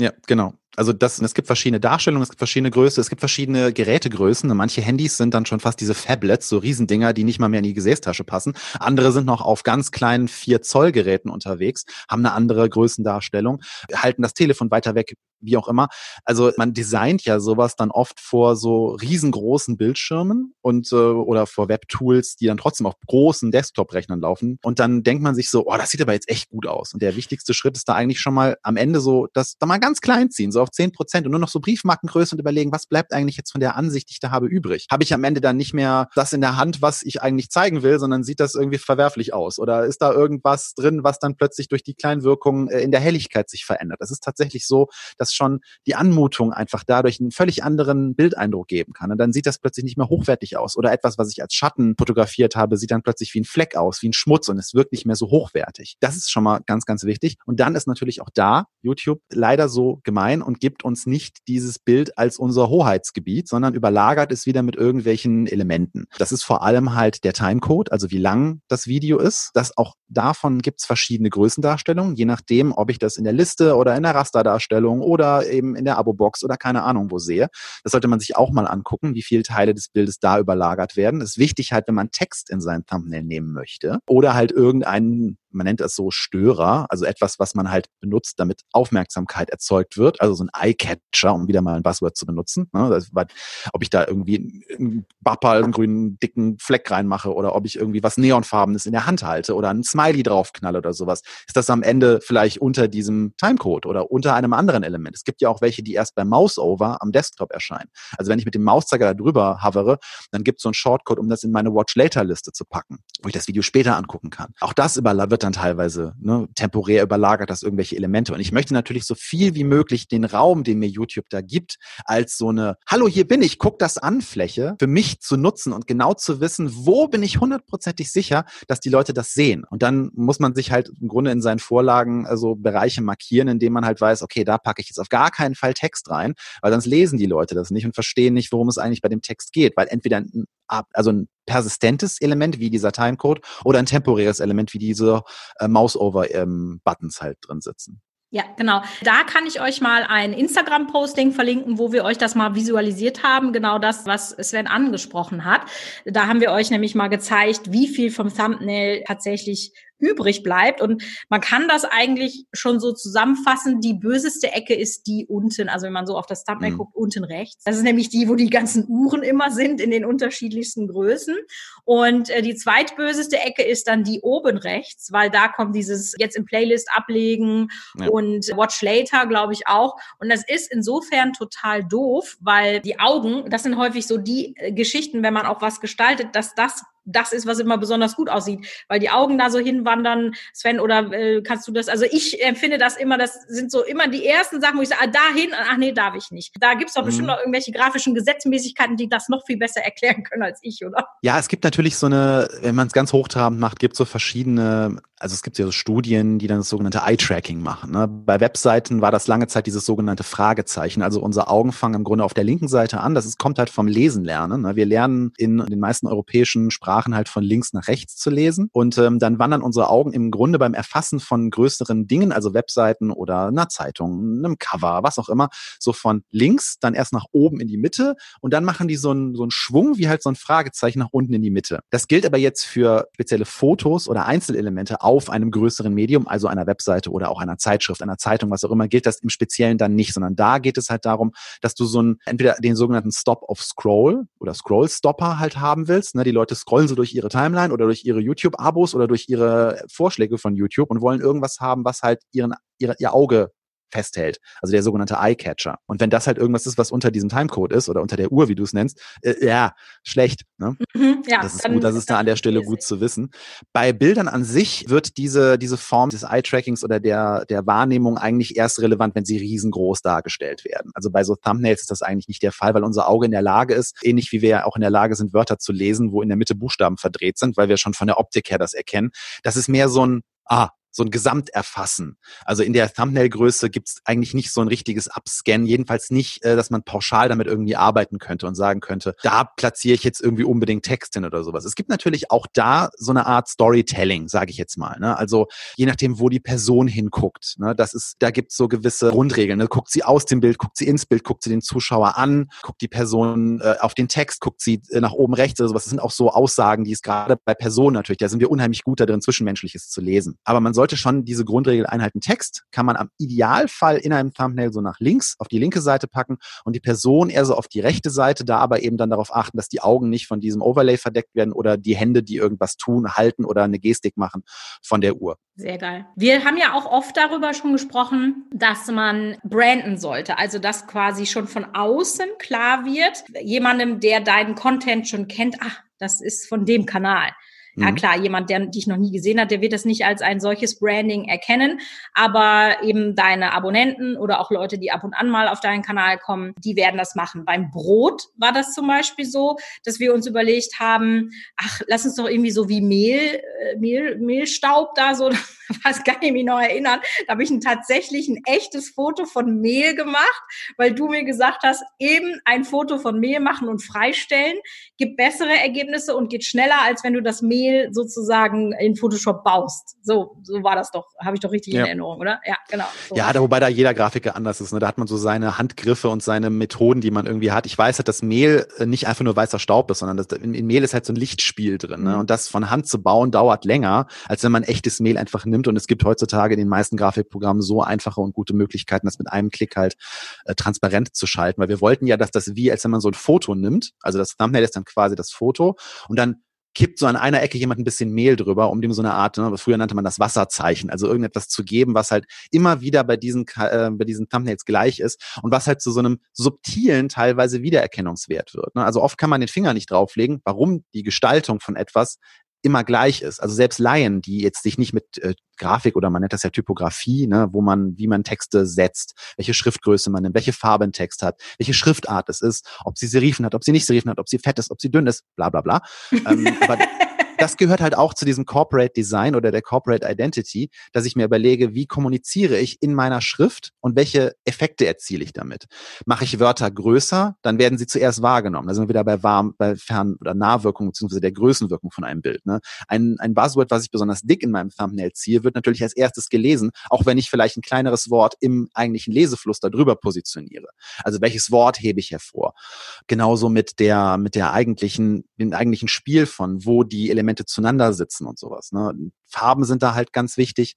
Ja, genau. Also das, es gibt verschiedene Darstellungen, es gibt verschiedene Größen, es gibt verschiedene Gerätegrößen. Manche Handys sind dann schon fast diese Fablets, so Riesendinger, die nicht mal mehr in die Gesäßtasche passen. Andere sind noch auf ganz kleinen 4 Zoll Geräten unterwegs, haben eine andere Größendarstellung, halten das Telefon weiter weg, wie auch immer. Also man designt ja sowas dann oft vor so riesengroßen Bildschirmen und äh, oder vor Webtools, die dann trotzdem auf großen Desktop-Rechnern laufen. Und dann denkt man sich so, oh, das sieht aber jetzt echt gut aus. Und der wichtigste Schritt ist da eigentlich schon mal am Ende so, das da mal ganz klein ziehen, so auf zehn Prozent und nur noch so Briefmarkengröße und überlegen, was bleibt eigentlich jetzt von der Ansicht, die ich da habe, übrig? Habe ich am Ende dann nicht mehr das in der Hand, was ich eigentlich zeigen will, sondern sieht das irgendwie verwerflich aus? Oder ist da irgendwas drin, was dann plötzlich durch die Kleinwirkung äh, in der Helligkeit sich verändert? Das ist tatsächlich so, dass schon die Anmutung einfach dadurch einen völlig anderen Bildeindruck geben kann. Und dann sieht das plötzlich nicht mehr hochwertig aus. Oder etwas, was ich als Schatten fotografiert habe, sieht dann plötzlich wie ein Fleck aus, wie ein Schmutz und es wirkt nicht mehr so hochwertig. Das ist schon mal ganz, ganz wichtig. Und dann ist natürlich auch da YouTube leider so gemein und gibt uns nicht dieses Bild als unser Hoheitsgebiet, sondern überlagert es wieder mit irgendwelchen Elementen. Das ist vor allem halt der Timecode, also wie lang das Video ist. Das auch davon gibt es verschiedene Größendarstellungen, je nachdem, ob ich das in der Liste oder in der Rasterdarstellung oder eben in der Abo-Box oder keine Ahnung wo sehe. Das sollte man sich auch mal angucken, wie viele Teile des Bildes da überlagert werden. Das ist wichtig halt, wenn man Text in sein Thumbnail nehmen möchte oder halt irgendeinen man nennt das so Störer, also etwas, was man halt benutzt, damit Aufmerksamkeit erzeugt wird, also so ein Eye-Catcher, um wieder mal ein Buzzword zu benutzen. Ne? Das, ob ich da irgendwie einen Bapper, einen grünen, dicken Fleck reinmache oder ob ich irgendwie was Neonfarbenes in der Hand halte oder ein Smiley draufknalle oder sowas, ist das am Ende vielleicht unter diesem Timecode oder unter einem anderen Element. Es gibt ja auch welche, die erst beim Mouse-Over am Desktop erscheinen. Also wenn ich mit dem Mauszeiger da drüber hovere, dann gibt es so einen Shortcode, um das in meine Watch-Later-Liste zu packen, wo ich das Video später angucken kann. Auch das wird dann teilweise ne, temporär überlagert, das irgendwelche Elemente. Und ich möchte natürlich so viel wie möglich den Raum, den mir YouTube da gibt, als so eine Hallo, hier bin ich, guck das an Fläche für mich zu nutzen und genau zu wissen, wo bin ich hundertprozentig sicher, dass die Leute das sehen. Und dann muss man sich halt im Grunde in seinen Vorlagen also Bereiche markieren, indem man halt weiß, okay, da packe ich jetzt auf gar keinen Fall Text rein, weil sonst lesen die Leute das nicht und verstehen nicht, worum es eigentlich bei dem Text geht, weil entweder ein, also ein persistentes Element wie dieser Timecode oder ein temporäres Element wie diese äh, Mouse-Over-Buttons ähm, halt drin sitzen. Ja, genau. Da kann ich euch mal ein Instagram-Posting verlinken, wo wir euch das mal visualisiert haben. Genau das, was Sven angesprochen hat. Da haben wir euch nämlich mal gezeigt, wie viel vom Thumbnail tatsächlich übrig bleibt. Und man kann das eigentlich schon so zusammenfassen. Die böseste Ecke ist die unten, also wenn man so auf das Thumbnail mhm. guckt, unten rechts. Das ist nämlich die, wo die ganzen Uhren immer sind in den unterschiedlichsten Größen. Und äh, die zweitböseste Ecke ist dann die oben rechts, weil da kommt dieses jetzt im Playlist ablegen ja. und Watch Later, glaube ich auch. Und das ist insofern total doof, weil die Augen, das sind häufig so die äh, Geschichten, wenn man auch was gestaltet, dass das das ist, was immer besonders gut aussieht, weil die Augen da so hinwandern. Sven, oder äh, kannst du das? Also ich empfinde das immer, das sind so immer die ersten Sachen, wo ich sage, ah, dahin, ach nee, darf ich nicht. Da gibt's doch mhm. bestimmt noch irgendwelche grafischen Gesetzmäßigkeiten, die das noch viel besser erklären können als ich, oder? Ja, es gibt natürlich so eine, wenn man es ganz hochtrabend macht, gibt so verschiedene also es gibt ja so Studien, die dann das sogenannte Eye-Tracking machen. Ne? Bei Webseiten war das lange Zeit dieses sogenannte Fragezeichen. Also unser Augen fangen im Grunde auf der linken Seite an. Das ist, kommt halt vom Lesen lernen. Ne? Wir lernen in den meisten europäischen Sprachen halt von links nach rechts zu lesen. Und ähm, dann wandern unsere Augen im Grunde beim Erfassen von größeren Dingen, also Webseiten oder einer Zeitung, einem Cover, was auch immer, so von links dann erst nach oben in die Mitte und dann machen die so einen, so einen Schwung wie halt so ein Fragezeichen nach unten in die Mitte. Das gilt aber jetzt für spezielle Fotos oder Einzelelemente auf einem größeren Medium, also einer Webseite oder auch einer Zeitschrift, einer Zeitung, was auch immer, gilt das im Speziellen dann nicht, sondern da geht es halt darum, dass du so ein, entweder den sogenannten Stop of Scroll oder Scroll Stopper halt haben willst. Ne? Die Leute scrollen so durch ihre Timeline oder durch ihre YouTube-Abos oder durch ihre Vorschläge von YouTube und wollen irgendwas haben, was halt ihren, ihre, ihr Auge festhält. Also der sogenannte Eye-Catcher. Und wenn das halt irgendwas ist, was unter diesem Timecode ist oder unter der Uhr, wie du es nennst, äh, ja, schlecht. Ne? Mhm, ja, das ist gut, das ist da an der Stelle gut zu wissen. Bei Bildern an sich wird diese, diese Form des Eye-Trackings oder der, der Wahrnehmung eigentlich erst relevant, wenn sie riesengroß dargestellt werden. Also bei so Thumbnails ist das eigentlich nicht der Fall, weil unser Auge in der Lage ist, ähnlich wie wir ja auch in der Lage sind, Wörter zu lesen, wo in der Mitte Buchstaben verdreht sind, weil wir schon von der Optik her das erkennen. Das ist mehr so ein, ah, so ein Gesamterfassen. Also in der Thumbnail-Größe gibt es eigentlich nicht so ein richtiges Upscan, jedenfalls nicht, äh, dass man pauschal damit irgendwie arbeiten könnte und sagen könnte, da platziere ich jetzt irgendwie unbedingt Text hin oder sowas. Es gibt natürlich auch da so eine Art Storytelling, sage ich jetzt mal. Ne? Also je nachdem, wo die Person hinguckt. Ne? Das ist, da gibt es so gewisse Grundregeln. Ne? Guckt sie aus dem Bild, guckt sie ins Bild, guckt sie den Zuschauer an, guckt die Person äh, auf den Text, guckt sie äh, nach oben rechts oder sowas. Das sind auch so Aussagen, die es gerade bei Personen natürlich, da sind wir unheimlich gut darin, Zwischenmenschliches zu lesen. Aber man sollte schon diese Grundregel einhalten. Text kann man am Idealfall in einem Thumbnail so nach links auf die linke Seite packen und die Person eher so auf die rechte Seite, da aber eben dann darauf achten, dass die Augen nicht von diesem Overlay verdeckt werden oder die Hände, die irgendwas tun, halten oder eine Gestik machen von der Uhr. Sehr geil. Wir haben ja auch oft darüber schon gesprochen, dass man branden sollte. Also, dass quasi schon von außen klar wird, jemandem, der deinen Content schon kennt, ach, das ist von dem Kanal. Ja mhm. klar, jemand, der dich noch nie gesehen hat, der wird das nicht als ein solches Branding erkennen, aber eben deine Abonnenten oder auch Leute, die ab und an mal auf deinen Kanal kommen, die werden das machen. Beim Brot war das zum Beispiel so, dass wir uns überlegt haben, ach, lass uns doch irgendwie so wie Mehl, äh, Mehl Mehlstaub da so, <laughs> was kann ich mich noch erinnern, da habe ich ein, tatsächlich ein echtes Foto von Mehl gemacht, weil du mir gesagt hast, eben ein Foto von Mehl machen und freistellen gibt bessere Ergebnisse und geht schneller, als wenn du das Mehl Mehl sozusagen in Photoshop baust. So, so war das doch, habe ich doch richtig ja. in Erinnerung, oder? Ja, genau. So. Ja, da, wobei da jeder Grafiker anders ist. Ne? Da hat man so seine Handgriffe und seine Methoden, die man irgendwie hat. Ich weiß halt, dass Mehl äh, nicht einfach nur weißer Staub ist, sondern das, in, in Mehl ist halt so ein Lichtspiel drin. Ne? Mhm. Und das von Hand zu bauen dauert länger, als wenn man echtes Mehl einfach nimmt. Und es gibt heutzutage in den meisten Grafikprogrammen so einfache und gute Möglichkeiten, das mit einem Klick halt äh, transparent zu schalten. Weil wir wollten ja, dass das wie, als wenn man so ein Foto nimmt, also das Thumbnail ist dann quasi das Foto und dann kippt so an einer Ecke jemand ein bisschen Mehl drüber, um dem so eine Art, ne, früher nannte man das Wasserzeichen, also irgendetwas zu geben, was halt immer wieder bei diesen, äh, bei diesen Thumbnails gleich ist und was halt zu so einem subtilen teilweise Wiedererkennungswert wird. Ne? Also oft kann man den Finger nicht drauflegen, warum die Gestaltung von etwas immer gleich ist. Also selbst Laien, die jetzt sich nicht mit äh, Grafik oder man nennt das ja Typografie, ne, wo man, wie man Texte setzt, welche Schriftgröße man nimmt, welche Farbe ein Text hat, welche Schriftart es ist, ob sie Serifen hat, ob sie nicht Serifen hat, ob sie fett ist, ob sie dünn ist, bla bla bla. ähm, aber <laughs> das gehört halt auch zu diesem Corporate Design oder der Corporate Identity, dass ich mir überlege, wie kommuniziere ich in meiner Schrift und welche Effekte erziele ich damit. Mache ich Wörter größer, dann werden sie zuerst wahrgenommen. Da sind wir wieder bei Warm, bei Fern- oder Nahwirkung beziehungsweise der Größenwirkung von einem Bild. Ne? Ein, ein Buzzword, was ich besonders dick in meinem Thumbnail ziehe, wird natürlich als erstes gelesen, auch wenn ich vielleicht ein kleineres Wort im eigentlichen Lesefluss darüber positioniere. Also welches Wort hebe ich hervor? Genauso mit der, mit der eigentlichen, dem eigentlichen Spiel von, wo die Elemente Elemente zueinander sitzen und sowas. Ne? Farben sind da halt ganz wichtig.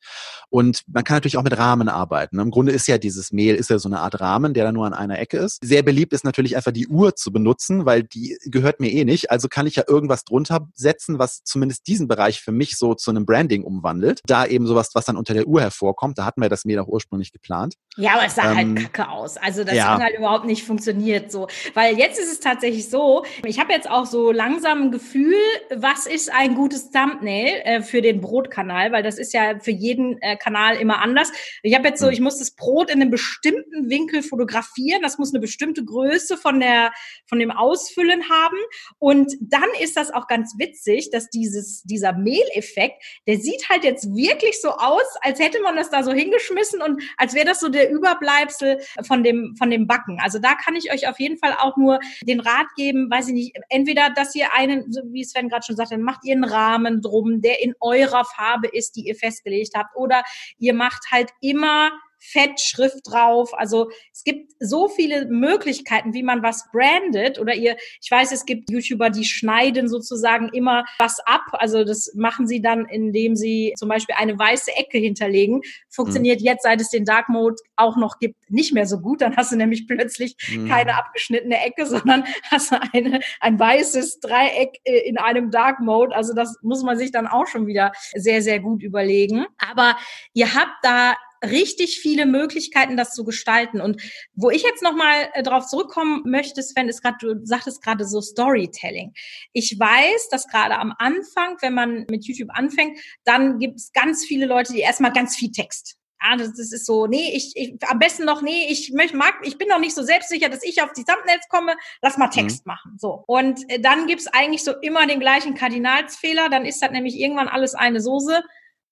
Und man kann natürlich auch mit Rahmen arbeiten. Im Grunde ist ja dieses Mehl, ist ja so eine Art Rahmen, der da nur an einer Ecke ist. Sehr beliebt ist natürlich einfach die Uhr zu benutzen, weil die gehört mir eh nicht. Also kann ich ja irgendwas drunter setzen, was zumindest diesen Bereich für mich so zu einem Branding umwandelt. Da eben sowas, was dann unter der Uhr hervorkommt. Da hatten wir das Mehl auch ursprünglich geplant. Ja, aber es sah halt ähm, halt kacke aus. Also das ja. hat halt überhaupt nicht funktioniert so. Weil jetzt ist es tatsächlich so, ich habe jetzt auch so langsam ein Gefühl, was ist ein gutes Thumbnail äh, für den Brot Brotkanal, weil das ist ja für jeden äh, Kanal immer anders. Ich habe jetzt so, hm. ich muss das Brot in einem bestimmten Winkel fotografieren. Das muss eine bestimmte Größe von der von dem Ausfüllen haben. Und dann ist das auch ganz witzig, dass dieses dieser Mehleffekt, der sieht halt jetzt wirklich so aus, als hätte man das da so hingeschmissen und als wäre das so der Überbleibsel von dem von dem Backen. Also da kann ich euch auf jeden Fall auch nur den Rat geben, weiß ich nicht, entweder dass ihr einen, wie Sven gerade schon sagte, macht ihr einen Rahmen drum, der in eurer Farbe ist, die ihr festgelegt habt. Oder ihr macht halt immer Fettschrift drauf. Also es gibt so viele Möglichkeiten, wie man was brandet. Oder ihr, ich weiß, es gibt YouTuber, die schneiden sozusagen immer was ab. Also das machen sie dann, indem sie zum Beispiel eine weiße Ecke hinterlegen. Funktioniert mhm. jetzt, seit es den Dark Mode auch noch gibt, nicht mehr so gut. Dann hast du nämlich plötzlich mhm. keine abgeschnittene Ecke, sondern hast eine, ein weißes Dreieck äh, in einem Dark Mode. Also das muss man sich dann auch schon wieder sehr, sehr gut überlegen. Aber ihr habt da richtig viele Möglichkeiten, das zu gestalten. Und wo ich jetzt nochmal äh, drauf zurückkommen möchte, Sven, ist gerade, du sagtest gerade so Storytelling. Ich weiß, dass gerade am Anfang, wenn man mit YouTube anfängt, dann gibt es ganz viele Leute, die erstmal ganz viel Text ja, das, das ist so, nee, ich, ich am besten noch, nee, ich möchte, mag, ich bin noch nicht so selbstsicher, dass ich auf die Thumbnails komme, lass mal Text mhm. machen. So. Und äh, dann gibt's eigentlich so immer den gleichen Kardinalsfehler, dann ist das nämlich irgendwann alles eine Soße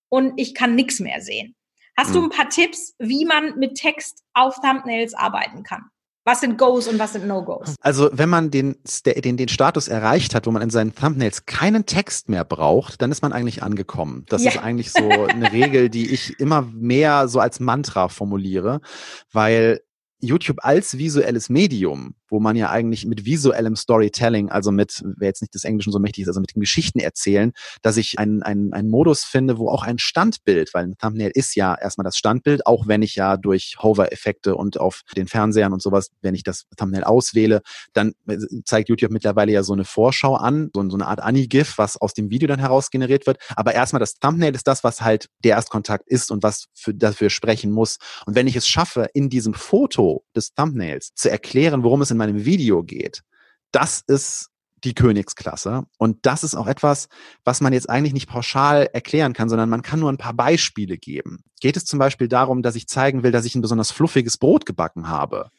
und ich kann nichts mehr sehen. Hast du hm. ein paar Tipps, wie man mit Text auf Thumbnails arbeiten kann? Was sind Goes und was sind No-Goes? Also, wenn man den, den, den Status erreicht hat, wo man in seinen Thumbnails keinen Text mehr braucht, dann ist man eigentlich angekommen. Das ja. ist eigentlich so eine Regel, die ich immer mehr so als Mantra formuliere, weil YouTube als visuelles Medium wo man ja eigentlich mit visuellem Storytelling, also mit, wer jetzt nicht des Englischen so mächtig ist, also mit den Geschichten erzählen, dass ich einen, einen, einen Modus finde, wo auch ein Standbild, weil ein Thumbnail ist ja erstmal das Standbild, auch wenn ich ja durch Hover-Effekte und auf den Fernsehern und sowas, wenn ich das Thumbnail auswähle, dann zeigt YouTube mittlerweile ja so eine Vorschau an, so, so eine Art Anigif, was aus dem Video dann heraus generiert wird. Aber erstmal das Thumbnail ist das, was halt der Erstkontakt ist und was für, dafür sprechen muss. Und wenn ich es schaffe, in diesem Foto des Thumbnails zu erklären, worum es in meinem Video geht, das ist die Königsklasse. Und das ist auch etwas, was man jetzt eigentlich nicht pauschal erklären kann, sondern man kann nur ein paar Beispiele geben. Geht es zum Beispiel darum, dass ich zeigen will, dass ich ein besonders fluffiges Brot gebacken habe?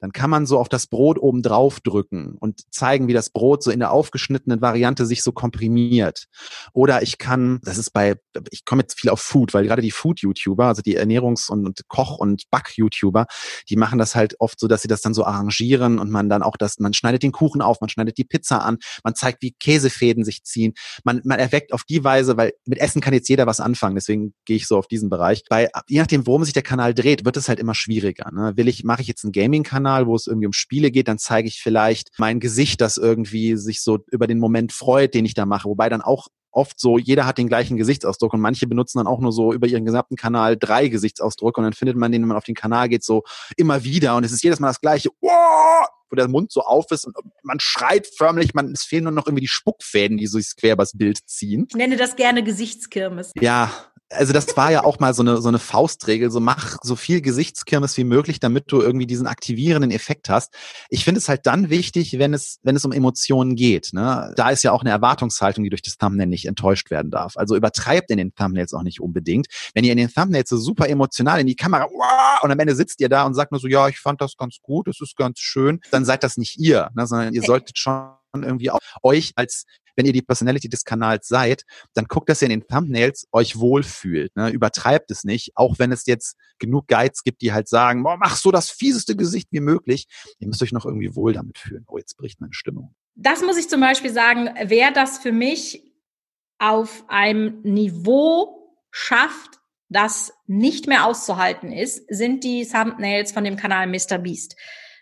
Dann kann man so auf das Brot oben drauf drücken und zeigen, wie das Brot so in der aufgeschnittenen Variante sich so komprimiert. Oder ich kann, das ist bei, ich komme jetzt viel auf Food, weil gerade die Food-YouTuber, also die Ernährungs- und Koch- und Back-YouTuber, die machen das halt oft so, dass sie das dann so arrangieren und man dann auch das, man schneidet den Kuchen auf, man schneidet die Pizza an, man zeigt, wie Käsefäden sich ziehen. Man, man erweckt auf die Weise, weil mit Essen kann jetzt jeder was anfangen, deswegen gehe ich so auf diesen Bereich. Bei, je nachdem, worum sich der Kanal dreht, wird es halt immer schwieriger. Ne? Will ich, mache ich jetzt einen Gaming-Kanal? Kanal, wo es irgendwie um Spiele geht, dann zeige ich vielleicht mein Gesicht, das irgendwie sich so über den Moment freut, den ich da mache. Wobei dann auch oft so, jeder hat den gleichen Gesichtsausdruck und manche benutzen dann auch nur so über ihren gesamten Kanal drei Gesichtsausdrücke und dann findet man den, wenn man auf den Kanal geht, so immer wieder und es ist jedes Mal das gleiche, wo der Mund so auf ist und man schreit förmlich, man, es fehlen nur noch irgendwie die Spuckfäden, die so sich quer übers Bild ziehen. Ich nenne das gerne Gesichtskirmes. Ja, also das war ja auch mal so eine, so eine Faustregel, so mach so viel Gesichtskirmes wie möglich, damit du irgendwie diesen aktivierenden Effekt hast. Ich finde es halt dann wichtig, wenn es, wenn es um Emotionen geht. Ne? Da ist ja auch eine Erwartungshaltung, die durch das Thumbnail nicht enttäuscht werden darf. Also übertreibt in den Thumbnails auch nicht unbedingt. Wenn ihr in den Thumbnails so super emotional in die Kamera und am Ende sitzt ihr da und sagt nur so, ja, ich fand das ganz gut, das ist ganz schön, dann seid das nicht ihr, ne? sondern ihr solltet schon irgendwie auch euch als wenn ihr die Personality des Kanals seid, dann guckt, dass ihr in den Thumbnails euch wohlfühlt. Ne? Übertreibt es nicht, auch wenn es jetzt genug Guides gibt, die halt sagen, boah, mach so das fieseste Gesicht wie möglich. Ihr müsst euch noch irgendwie wohl damit fühlen. Oh, jetzt bricht meine Stimmung. Das muss ich zum Beispiel sagen, wer das für mich auf einem Niveau schafft, das nicht mehr auszuhalten ist, sind die Thumbnails von dem Kanal Mr. Beast.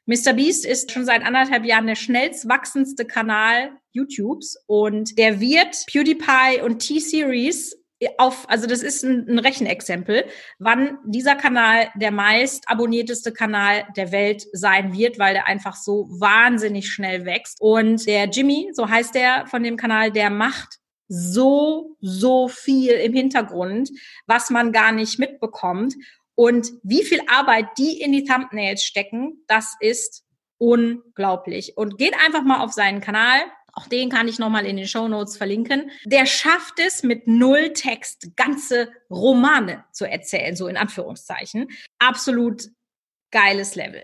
Mr. Beast ist schon seit anderthalb Jahren der schnellst wachsendste Kanal YouTubes und der wird PewDiePie und T-Series auf, also das ist ein, ein Rechenexempel, wann dieser Kanal der meist abonnierteste Kanal der Welt sein wird, weil der einfach so wahnsinnig schnell wächst. Und der Jimmy, so heißt der von dem Kanal, der macht so, so viel im Hintergrund, was man gar nicht mitbekommt. Und wie viel Arbeit die in die Thumbnails stecken, das ist unglaublich. Und geht einfach mal auf seinen Kanal. Auch den kann ich nochmal in den Show Notes verlinken. Der schafft es mit null Text ganze Romane zu erzählen, so in Anführungszeichen. Absolut geiles Level.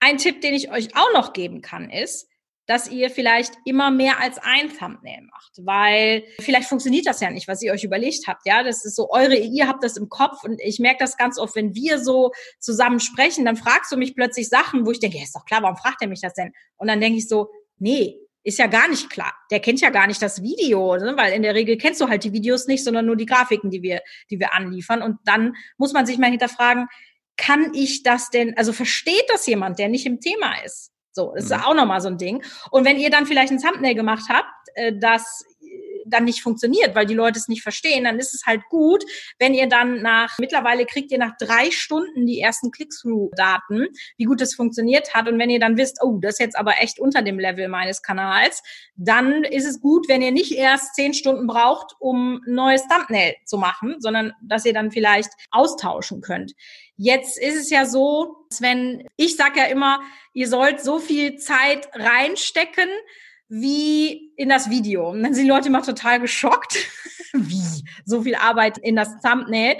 Ein Tipp, den ich euch auch noch geben kann, ist, dass ihr vielleicht immer mehr als ein Thumbnail macht, weil vielleicht funktioniert das ja nicht, was ihr euch überlegt habt. Ja, das ist so eure, ihr habt das im Kopf und ich merke das ganz oft, wenn wir so zusammen sprechen, dann fragst du mich plötzlich Sachen, wo ich denke, ja, ist doch klar, warum fragt er mich das denn? Und dann denke ich so, nee, ist ja gar nicht klar. Der kennt ja gar nicht das Video, ne? weil in der Regel kennst du halt die Videos nicht, sondern nur die Grafiken, die wir, die wir anliefern. Und dann muss man sich mal hinterfragen, kann ich das denn, also versteht das jemand, der nicht im Thema ist? So, das ist mhm. auch nochmal so ein Ding. Und wenn ihr dann vielleicht ein Thumbnail gemacht habt, äh, das dann nicht funktioniert, weil die Leute es nicht verstehen, dann ist es halt gut, wenn ihr dann nach, mittlerweile kriegt ihr nach drei Stunden die ersten Click-Through-Daten, wie gut es funktioniert hat. Und wenn ihr dann wisst, oh, das ist jetzt aber echt unter dem Level meines Kanals, dann ist es gut, wenn ihr nicht erst zehn Stunden braucht, um ein neues Thumbnail zu machen, sondern dass ihr dann vielleicht austauschen könnt. Jetzt ist es ja so, wenn ich sage ja immer, ihr sollt so viel Zeit reinstecken, wie in das Video. Und dann sind die Leute immer total geschockt. <laughs> Wie? So viel Arbeit in das Thumbnail.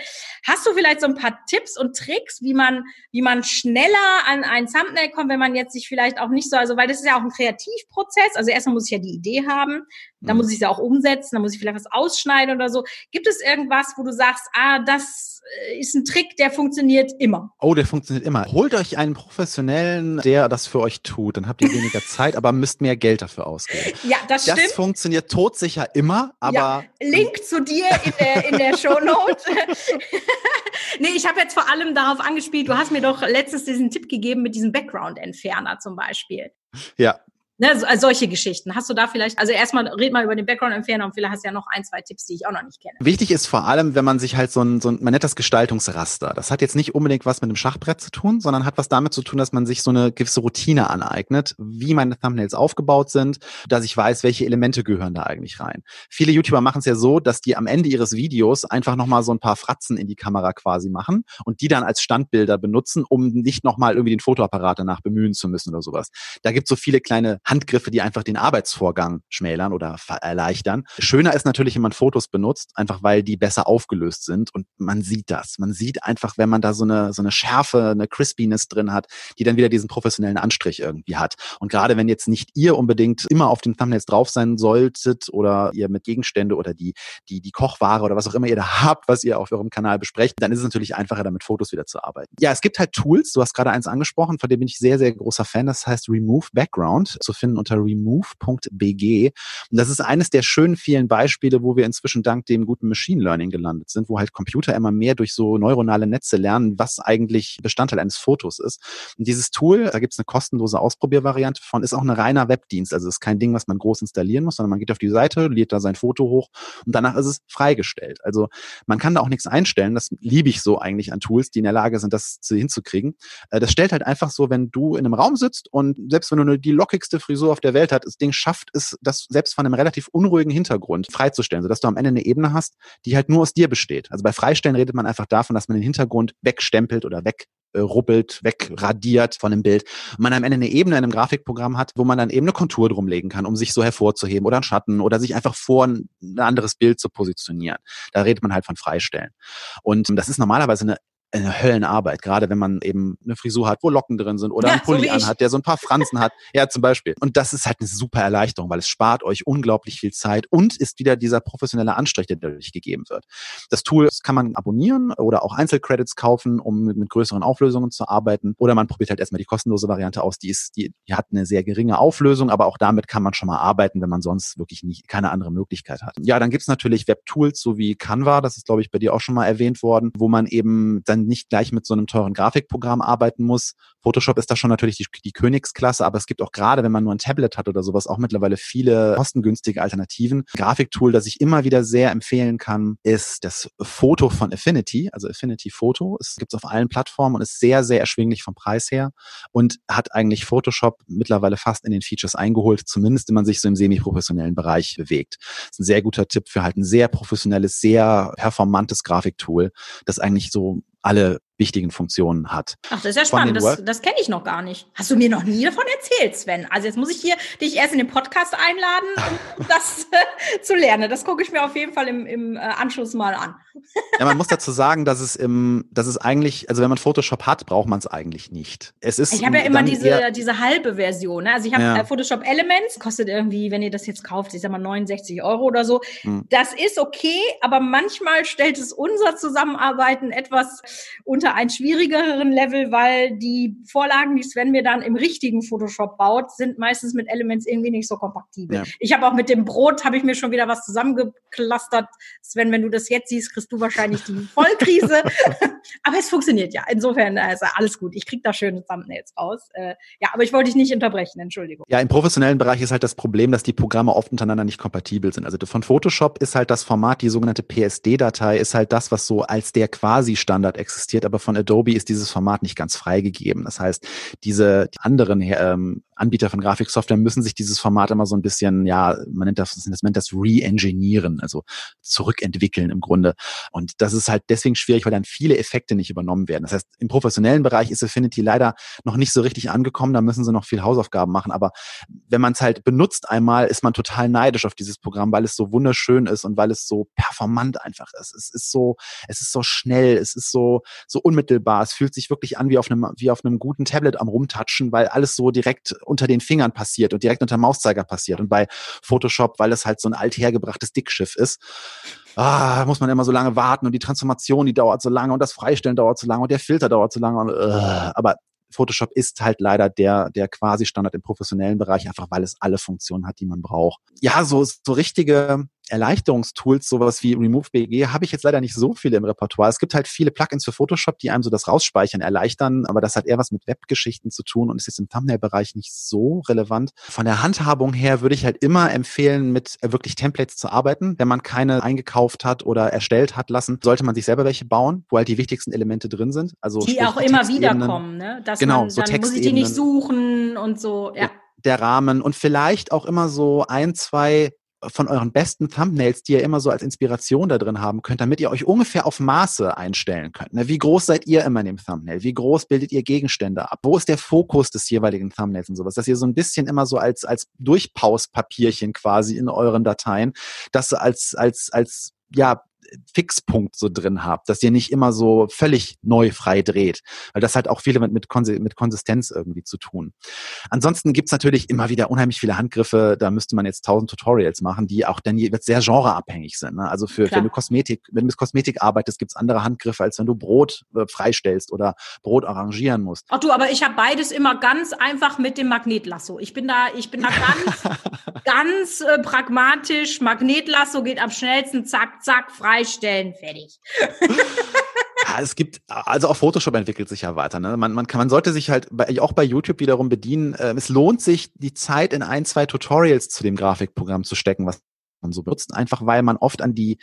Hast du vielleicht so ein paar Tipps und Tricks, wie man, wie man schneller an ein Thumbnail kommt, wenn man jetzt sich vielleicht auch nicht so, also weil das ist ja auch ein Kreativprozess. Also erstmal muss ich ja die Idee haben, dann muss mhm. ich sie auch umsetzen, dann muss ich vielleicht was ausschneiden oder so. Gibt es irgendwas, wo du sagst, ah, das äh, ist ein Trick, der funktioniert immer? Oh, der funktioniert immer. Holt euch einen Professionellen, der das für euch tut. Dann habt ihr weniger Zeit, aber müsst mehr Geld dafür ausgeben. <laughs> Ja, das, das stimmt. Das funktioniert todsicher immer, aber. Ja. Link <laughs> zu dir in der, in der Shownote. <laughs> nee, ich habe jetzt vor allem darauf angespielt, du hast mir doch letztens diesen Tipp gegeben mit diesem Background-Entferner zum Beispiel. Ja, Ne, so, also solche Geschichten. Hast du da vielleicht, also erstmal red mal über den Background-Entferner und vielleicht hast du ja noch ein, zwei Tipps, die ich auch noch nicht kenne. Wichtig ist vor allem, wenn man sich halt so ein, so ein, man nennt das Gestaltungsraster. Das hat jetzt nicht unbedingt was mit einem Schachbrett zu tun, sondern hat was damit zu tun, dass man sich so eine gewisse Routine aneignet, wie meine Thumbnails aufgebaut sind, dass ich weiß, welche Elemente gehören da eigentlich rein. Viele YouTuber machen es ja so, dass die am Ende ihres Videos einfach nochmal so ein paar Fratzen in die Kamera quasi machen und die dann als Standbilder benutzen, um nicht nochmal irgendwie den Fotoapparat danach bemühen zu müssen oder sowas. Da gibt es so viele kleine Handgriffe, die einfach den Arbeitsvorgang schmälern oder erleichtern. Schöner ist natürlich, wenn man Fotos benutzt, einfach weil die besser aufgelöst sind und man sieht das. Man sieht einfach, wenn man da so eine, so eine Schärfe, eine Crispiness drin hat, die dann wieder diesen professionellen Anstrich irgendwie hat. Und gerade wenn jetzt nicht ihr unbedingt immer auf den Thumbnails drauf sein solltet oder ihr mit Gegenstände oder die, die, die Kochware oder was auch immer ihr da <laughs> habt, was ihr auf eurem Kanal besprecht, dann ist es natürlich einfacher, damit Fotos wieder zu arbeiten. Ja, es gibt halt Tools, du hast gerade eins angesprochen, von dem bin ich sehr, sehr großer Fan. Das heißt Remove Background, zu finden unter remove.bg. Und das ist eines der schönen vielen Beispiele, wo wir inzwischen dank dem guten Machine Learning gelandet sind, wo halt Computer immer mehr durch so neuronale Netze lernen, was eigentlich Bestandteil eines Fotos ist. Und dieses Tool, da gibt es eine kostenlose Ausprobiervariante von, ist auch ein reiner Webdienst. Also ist kein Ding, was man groß installieren muss, sondern man geht auf die Seite, lädt da sein Foto hoch und danach ist es freigestellt. Also man kann da auch nichts einstellen. Das liebe ich so eigentlich an Tools, die in der Lage sind, das hinzukriegen. Äh, das stellt halt einfach so, wenn du in einem Raum sitzt und selbst wenn du nur die lockigste Frisur auf der Welt hat, das Ding schafft es, das selbst von einem relativ unruhigen Hintergrund freizustellen, sodass du am Ende eine Ebene hast, die halt nur aus dir besteht. Also bei Freistellen redet man einfach davon, dass man den Hintergrund wegstempelt oder weg rubbelt, wegradiert von dem Bild. Man am Ende eine Ebene in einem Grafikprogramm hat, wo man dann eben eine Kontur drumlegen kann, um sich so hervorzuheben oder einen Schatten oder sich einfach vor ein, ein anderes Bild zu positionieren. Da redet man halt von Freistellen. Und das ist normalerweise eine eine Höllenarbeit, gerade wenn man eben eine Frisur hat, wo Locken drin sind oder <laughs> ja, einen Pulli so anhat, der so ein paar Fransen hat. Ja, zum Beispiel. Und das ist halt eine super Erleichterung, weil es spart euch unglaublich viel Zeit und ist wieder dieser professionelle Anstrich, der dadurch gegeben wird. Das Tool kann man abonnieren oder auch Einzelcredits kaufen, um mit, mit größeren Auflösungen zu arbeiten. Oder man probiert halt erstmal die kostenlose Variante aus. Die ist, die, die hat eine sehr geringe Auflösung, aber auch damit kann man schon mal arbeiten, wenn man sonst wirklich nicht, keine andere Möglichkeit hat. Ja, dann gibt's natürlich Webtools, so wie Canva, das ist, glaube ich, bei dir auch schon mal erwähnt worden, wo man eben dann nicht gleich mit so einem teuren Grafikprogramm arbeiten muss. Photoshop ist da schon natürlich die, die Königsklasse, aber es gibt auch gerade, wenn man nur ein Tablet hat oder sowas, auch mittlerweile viele kostengünstige Alternativen. Grafiktool, das ich immer wieder sehr empfehlen kann, ist das Foto von Affinity, also Affinity Photo. Es gibt es auf allen Plattformen und ist sehr, sehr erschwinglich vom Preis her und hat eigentlich Photoshop mittlerweile fast in den Features eingeholt, zumindest wenn man sich so im semi-professionellen Bereich bewegt. Das ist ein sehr guter Tipp für halt ein sehr professionelles, sehr performantes Grafiktool, das eigentlich so alle wichtigen Funktionen hat. Ach, das ist ja spannend. Das, das kenne ich noch gar nicht. Hast du mir noch nie davon erzählt, Sven? Also jetzt muss ich hier dich erst in den Podcast einladen, um <laughs> das äh, zu lernen. Das gucke ich mir auf jeden Fall im, im äh, Anschluss mal an. <laughs> ja, man muss dazu sagen, dass es im, dass es eigentlich, also wenn man Photoshop hat, braucht man es eigentlich nicht. Es ist. Ich habe ja immer diese, diese halbe Version. Ne? Also ich habe ja. Äh, Photoshop Elements, kostet irgendwie, wenn ihr das jetzt kauft, ich sag mal 69 Euro oder so. Hm. Das ist okay, aber manchmal stellt es unser Zusammenarbeiten etwas unter unter ein schwierigeren Level, weil die Vorlagen, die Sven mir dann im richtigen Photoshop baut, sind meistens mit Elements irgendwie nicht so kompatibel. Ja. Ich habe auch mit dem Brot, habe ich mir schon wieder was zusammengeklustert. Sven, wenn du das jetzt siehst, kriegst du wahrscheinlich die <laughs> Vollkrise. <laughs> aber es funktioniert ja. Insofern also alles gut. Ich krieg da schöne Thumbnails raus. Äh, ja, aber ich wollte dich nicht unterbrechen, Entschuldigung. Ja, im professionellen Bereich ist halt das Problem, dass die Programme oft untereinander nicht kompatibel sind. Also von Photoshop ist halt das Format, die sogenannte PSD-Datei, ist halt das, was so als der quasi Standard existiert, aber von Adobe ist dieses Format nicht ganz freigegeben. Das heißt, diese anderen ähm, Anbieter von Grafiksoftware müssen sich dieses Format immer so ein bisschen, ja, man nennt das, das das re-engineeren, also zurückentwickeln im Grunde. Und das ist halt deswegen schwierig, weil dann viele Effekte nicht übernommen werden. Das heißt, im professionellen Bereich ist Affinity leider noch nicht so richtig angekommen, da müssen sie noch viel Hausaufgaben machen. Aber wenn man es halt benutzt einmal, ist man total neidisch auf dieses Programm, weil es so wunderschön ist und weil es so performant einfach ist. Es ist so, es ist so schnell, es ist so, so unmittelbar. Es fühlt sich wirklich an wie auf einem, wie auf einem guten Tablet am Rumtatschen, weil alles so direkt unter den Fingern passiert und direkt unter dem Mauszeiger passiert. Und bei Photoshop, weil es halt so ein althergebrachtes Dickschiff ist, ah, muss man immer so lange warten und die Transformation, die dauert so lange und das Freistellen dauert so lange und der Filter dauert so lange. Und, uh, aber Photoshop ist halt leider der, der quasi Standard im professionellen Bereich, einfach weil es alle Funktionen hat, die man braucht. Ja, so, so richtige Erleichterungstools, sowas wie Remove BG, habe ich jetzt leider nicht so viele im Repertoire. Es gibt halt viele Plugins für Photoshop, die einem so das Rausspeichern erleichtern, aber das hat eher was mit Webgeschichten zu tun und ist jetzt im Thumbnail-Bereich nicht so relevant. Von der Handhabung her würde ich halt immer empfehlen, mit äh, wirklich Templates zu arbeiten. Wenn man keine eingekauft hat oder erstellt hat lassen, sollte man sich selber welche bauen, wo halt die wichtigsten Elemente drin sind. Also die auch immer wieder kommen, ne? Dass genau, man, so dann muss ich die nicht suchen und so, ja der Rahmen und vielleicht auch immer so ein, zwei von euren besten Thumbnails, die ihr immer so als Inspiration da drin haben könnt, damit ihr euch ungefähr auf Maße einstellen könnt. Ne? Wie groß seid ihr immer in dem Thumbnail? Wie groß bildet ihr Gegenstände ab? Wo ist der Fokus des jeweiligen Thumbnails und sowas? Dass ihr so ein bisschen immer so als, als Durchpauspapierchen quasi in euren Dateien, das als, als, als, ja, Fixpunkt so drin habt, dass ihr nicht immer so völlig neu frei dreht, weil das hat auch viele mit, mit, mit Konsistenz irgendwie zu tun. Ansonsten gibt's natürlich immer wieder unheimlich viele Handgriffe, da müsste man jetzt tausend Tutorials machen, die auch dann jetzt sehr genreabhängig sind. Ne? Also für, wenn du Kosmetik, wenn du mit Kosmetik arbeitest, gibt's andere Handgriffe, als wenn du Brot äh, freistellst oder Brot arrangieren musst. Ach du, aber ich habe beides immer ganz einfach mit dem Magnetlasso. Ich bin da, ich bin da ganz, <laughs> ganz äh, pragmatisch. Magnetlasso geht am schnellsten, zack, zack, frei freistellen, fertig. <laughs> Ja, es gibt, also auch Photoshop entwickelt sich ja weiter. Ne? Man, man, kann, man sollte sich halt bei, auch bei YouTube wiederum bedienen. Äh, es lohnt sich, die Zeit in ein, zwei Tutorials zu dem Grafikprogramm zu stecken, was man so benutzt, einfach weil man oft an die,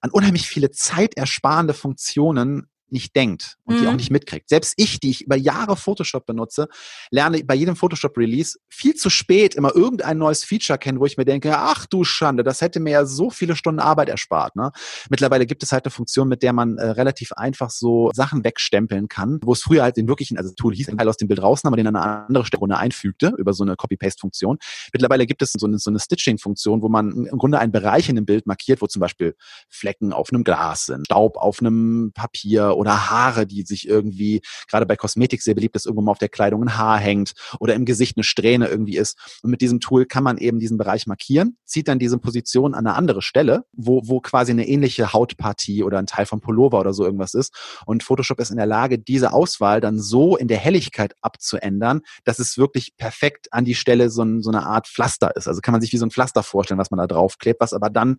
an unheimlich viele zeitersparende Funktionen nicht denkt und mhm. die auch mhm. nicht mitkriegt. Selbst ich, die ich über Jahre Photoshop benutze, lerne bei jedem Photoshop-Release viel zu spät immer irgendein neues Feature kennen, wo ich mir denke, ach du Schande, das hätte mir ja so viele Stunden Arbeit erspart. Ne? Mittlerweile gibt es halt eine Funktion, mit der man äh, relativ einfach so Sachen wegstempeln kann, wo es früher halt den wirklichen, also Tool hieß, ein Teil aus dem Bild rausnahm, aber den an eine andere Stelle einfügte über so eine Copy-Paste-Funktion. Mittlerweile gibt es so eine, so eine Stitching-Funktion, wo man im Grunde einen Bereich in dem Bild markiert, wo zum Beispiel Flecken auf einem Glas sind, Staub auf einem Papier oder Haare, die sich irgendwie, gerade bei Kosmetik sehr beliebt ist, irgendwo mal auf der Kleidung ein Haar hängt oder im Gesicht eine Strähne irgendwie ist. Und mit diesem Tool kann man eben diesen Bereich markieren, zieht dann diese Position an eine andere Stelle, wo, wo quasi eine ähnliche Hautpartie oder ein Teil vom Pullover oder so irgendwas ist. Und Photoshop ist in der Lage, diese Auswahl dann so in der Helligkeit abzuändern, dass es wirklich perfekt an die Stelle so, ein, so eine Art Pflaster ist. Also kann man sich wie so ein Pflaster vorstellen, was man da draufklebt, was aber dann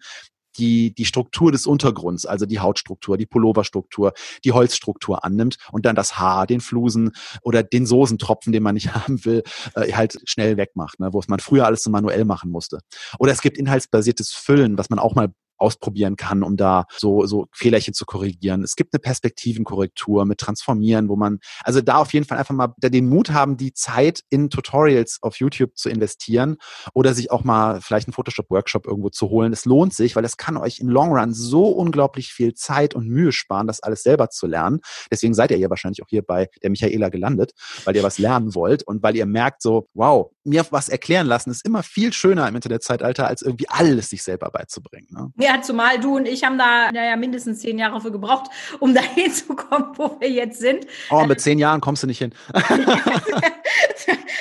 die, die Struktur des Untergrunds, also die Hautstruktur, die Pulloverstruktur, die Holzstruktur annimmt und dann das Haar, den Flusen oder den Soßentropfen, den man nicht <laughs> haben will, äh, halt schnell wegmacht, ne, wo es man früher alles so manuell machen musste. Oder es gibt inhaltsbasiertes Füllen, was man auch mal ausprobieren kann, um da so, so Fehlerchen zu korrigieren. Es gibt eine Perspektivenkorrektur mit Transformieren, wo man, also da auf jeden Fall einfach mal den Mut haben, die Zeit in Tutorials auf YouTube zu investieren oder sich auch mal vielleicht einen Photoshop-Workshop irgendwo zu holen. Es lohnt sich, weil es kann euch im Long Run so unglaublich viel Zeit und Mühe sparen, das alles selber zu lernen. Deswegen seid ihr ja wahrscheinlich auch hier bei der Michaela gelandet, weil ihr was lernen wollt und weil ihr merkt so, wow, mir was erklären lassen ist immer viel schöner im Internetzeitalter, als irgendwie alles sich selber beizubringen. Ne? Ja, zumal du und ich haben da naja, mindestens zehn Jahre für gebraucht, um <laughs> da hinzukommen, wo wir jetzt sind. Oh, mit zehn Jahren kommst du nicht hin. <laughs>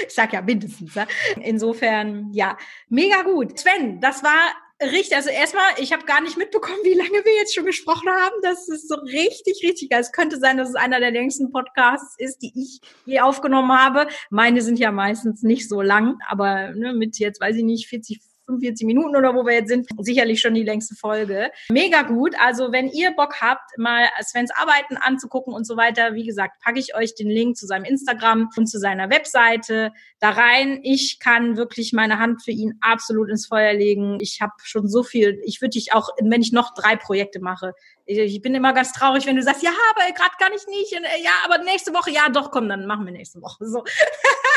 ich sag ja mindestens. Ne? Insofern, ja, mega gut. Sven, das war richtig. Also erstmal, ich habe gar nicht mitbekommen, wie lange wir jetzt schon gesprochen haben. Das ist so richtig, richtig geil. Es könnte sein, dass es einer der längsten Podcasts ist, die ich je aufgenommen habe. Meine sind ja meistens nicht so lang, aber ne, mit jetzt, weiß ich nicht, 40, 45 Minuten oder wo wir jetzt sind, sicherlich schon die längste Folge. Mega gut. Also wenn ihr Bock habt, mal Svens Arbeiten anzugucken und so weiter, wie gesagt, packe ich euch den Link zu seinem Instagram und zu seiner Webseite da rein. Ich kann wirklich meine Hand für ihn absolut ins Feuer legen. Ich habe schon so viel. Ich würde dich auch, wenn ich noch drei Projekte mache, ich bin immer ganz traurig, wenn du sagst, ja, aber gerade gar nicht nicht. Und, ja, aber nächste Woche, ja, doch, komm, dann machen wir nächste Woche. So. <laughs>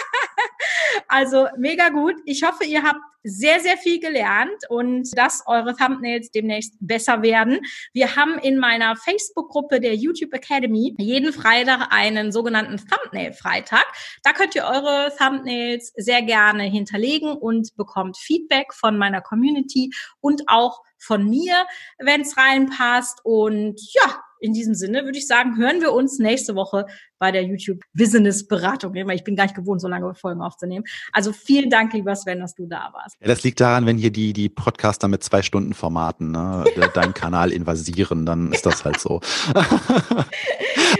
Also mega gut. Ich hoffe, ihr habt sehr, sehr viel gelernt und dass eure Thumbnails demnächst besser werden. Wir haben in meiner Facebook-Gruppe der YouTube Academy jeden Freitag einen sogenannten Thumbnail-Freitag. Da könnt ihr eure Thumbnails sehr gerne hinterlegen und bekommt Feedback von meiner Community und auch von mir, wenn es reinpasst. Und ja, in diesem Sinne würde ich sagen, hören wir uns nächste Woche bei der YouTube Business Beratung. Ich bin gar nicht gewohnt, so lange Folgen aufzunehmen. Also vielen Dank, lieber Sven, dass du da warst. Ja, das liegt daran, wenn hier die, die Podcaster mit zwei Stunden Formaten ne, <laughs> deinen Kanal invasieren, dann ist das halt so. <laughs>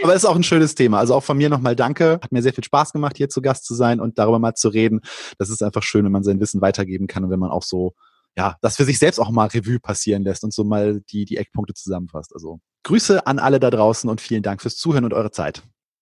Aber es ist auch ein schönes Thema. Also auch von mir nochmal danke. Hat mir sehr viel Spaß gemacht, hier zu Gast zu sein und darüber mal zu reden. Das ist einfach schön, wenn man sein Wissen weitergeben kann und wenn man auch so ja, das für sich selbst auch mal Revue passieren lässt und so mal die, die Eckpunkte zusammenfasst. Also Grüße an alle da draußen und vielen Dank fürs Zuhören und eure Zeit.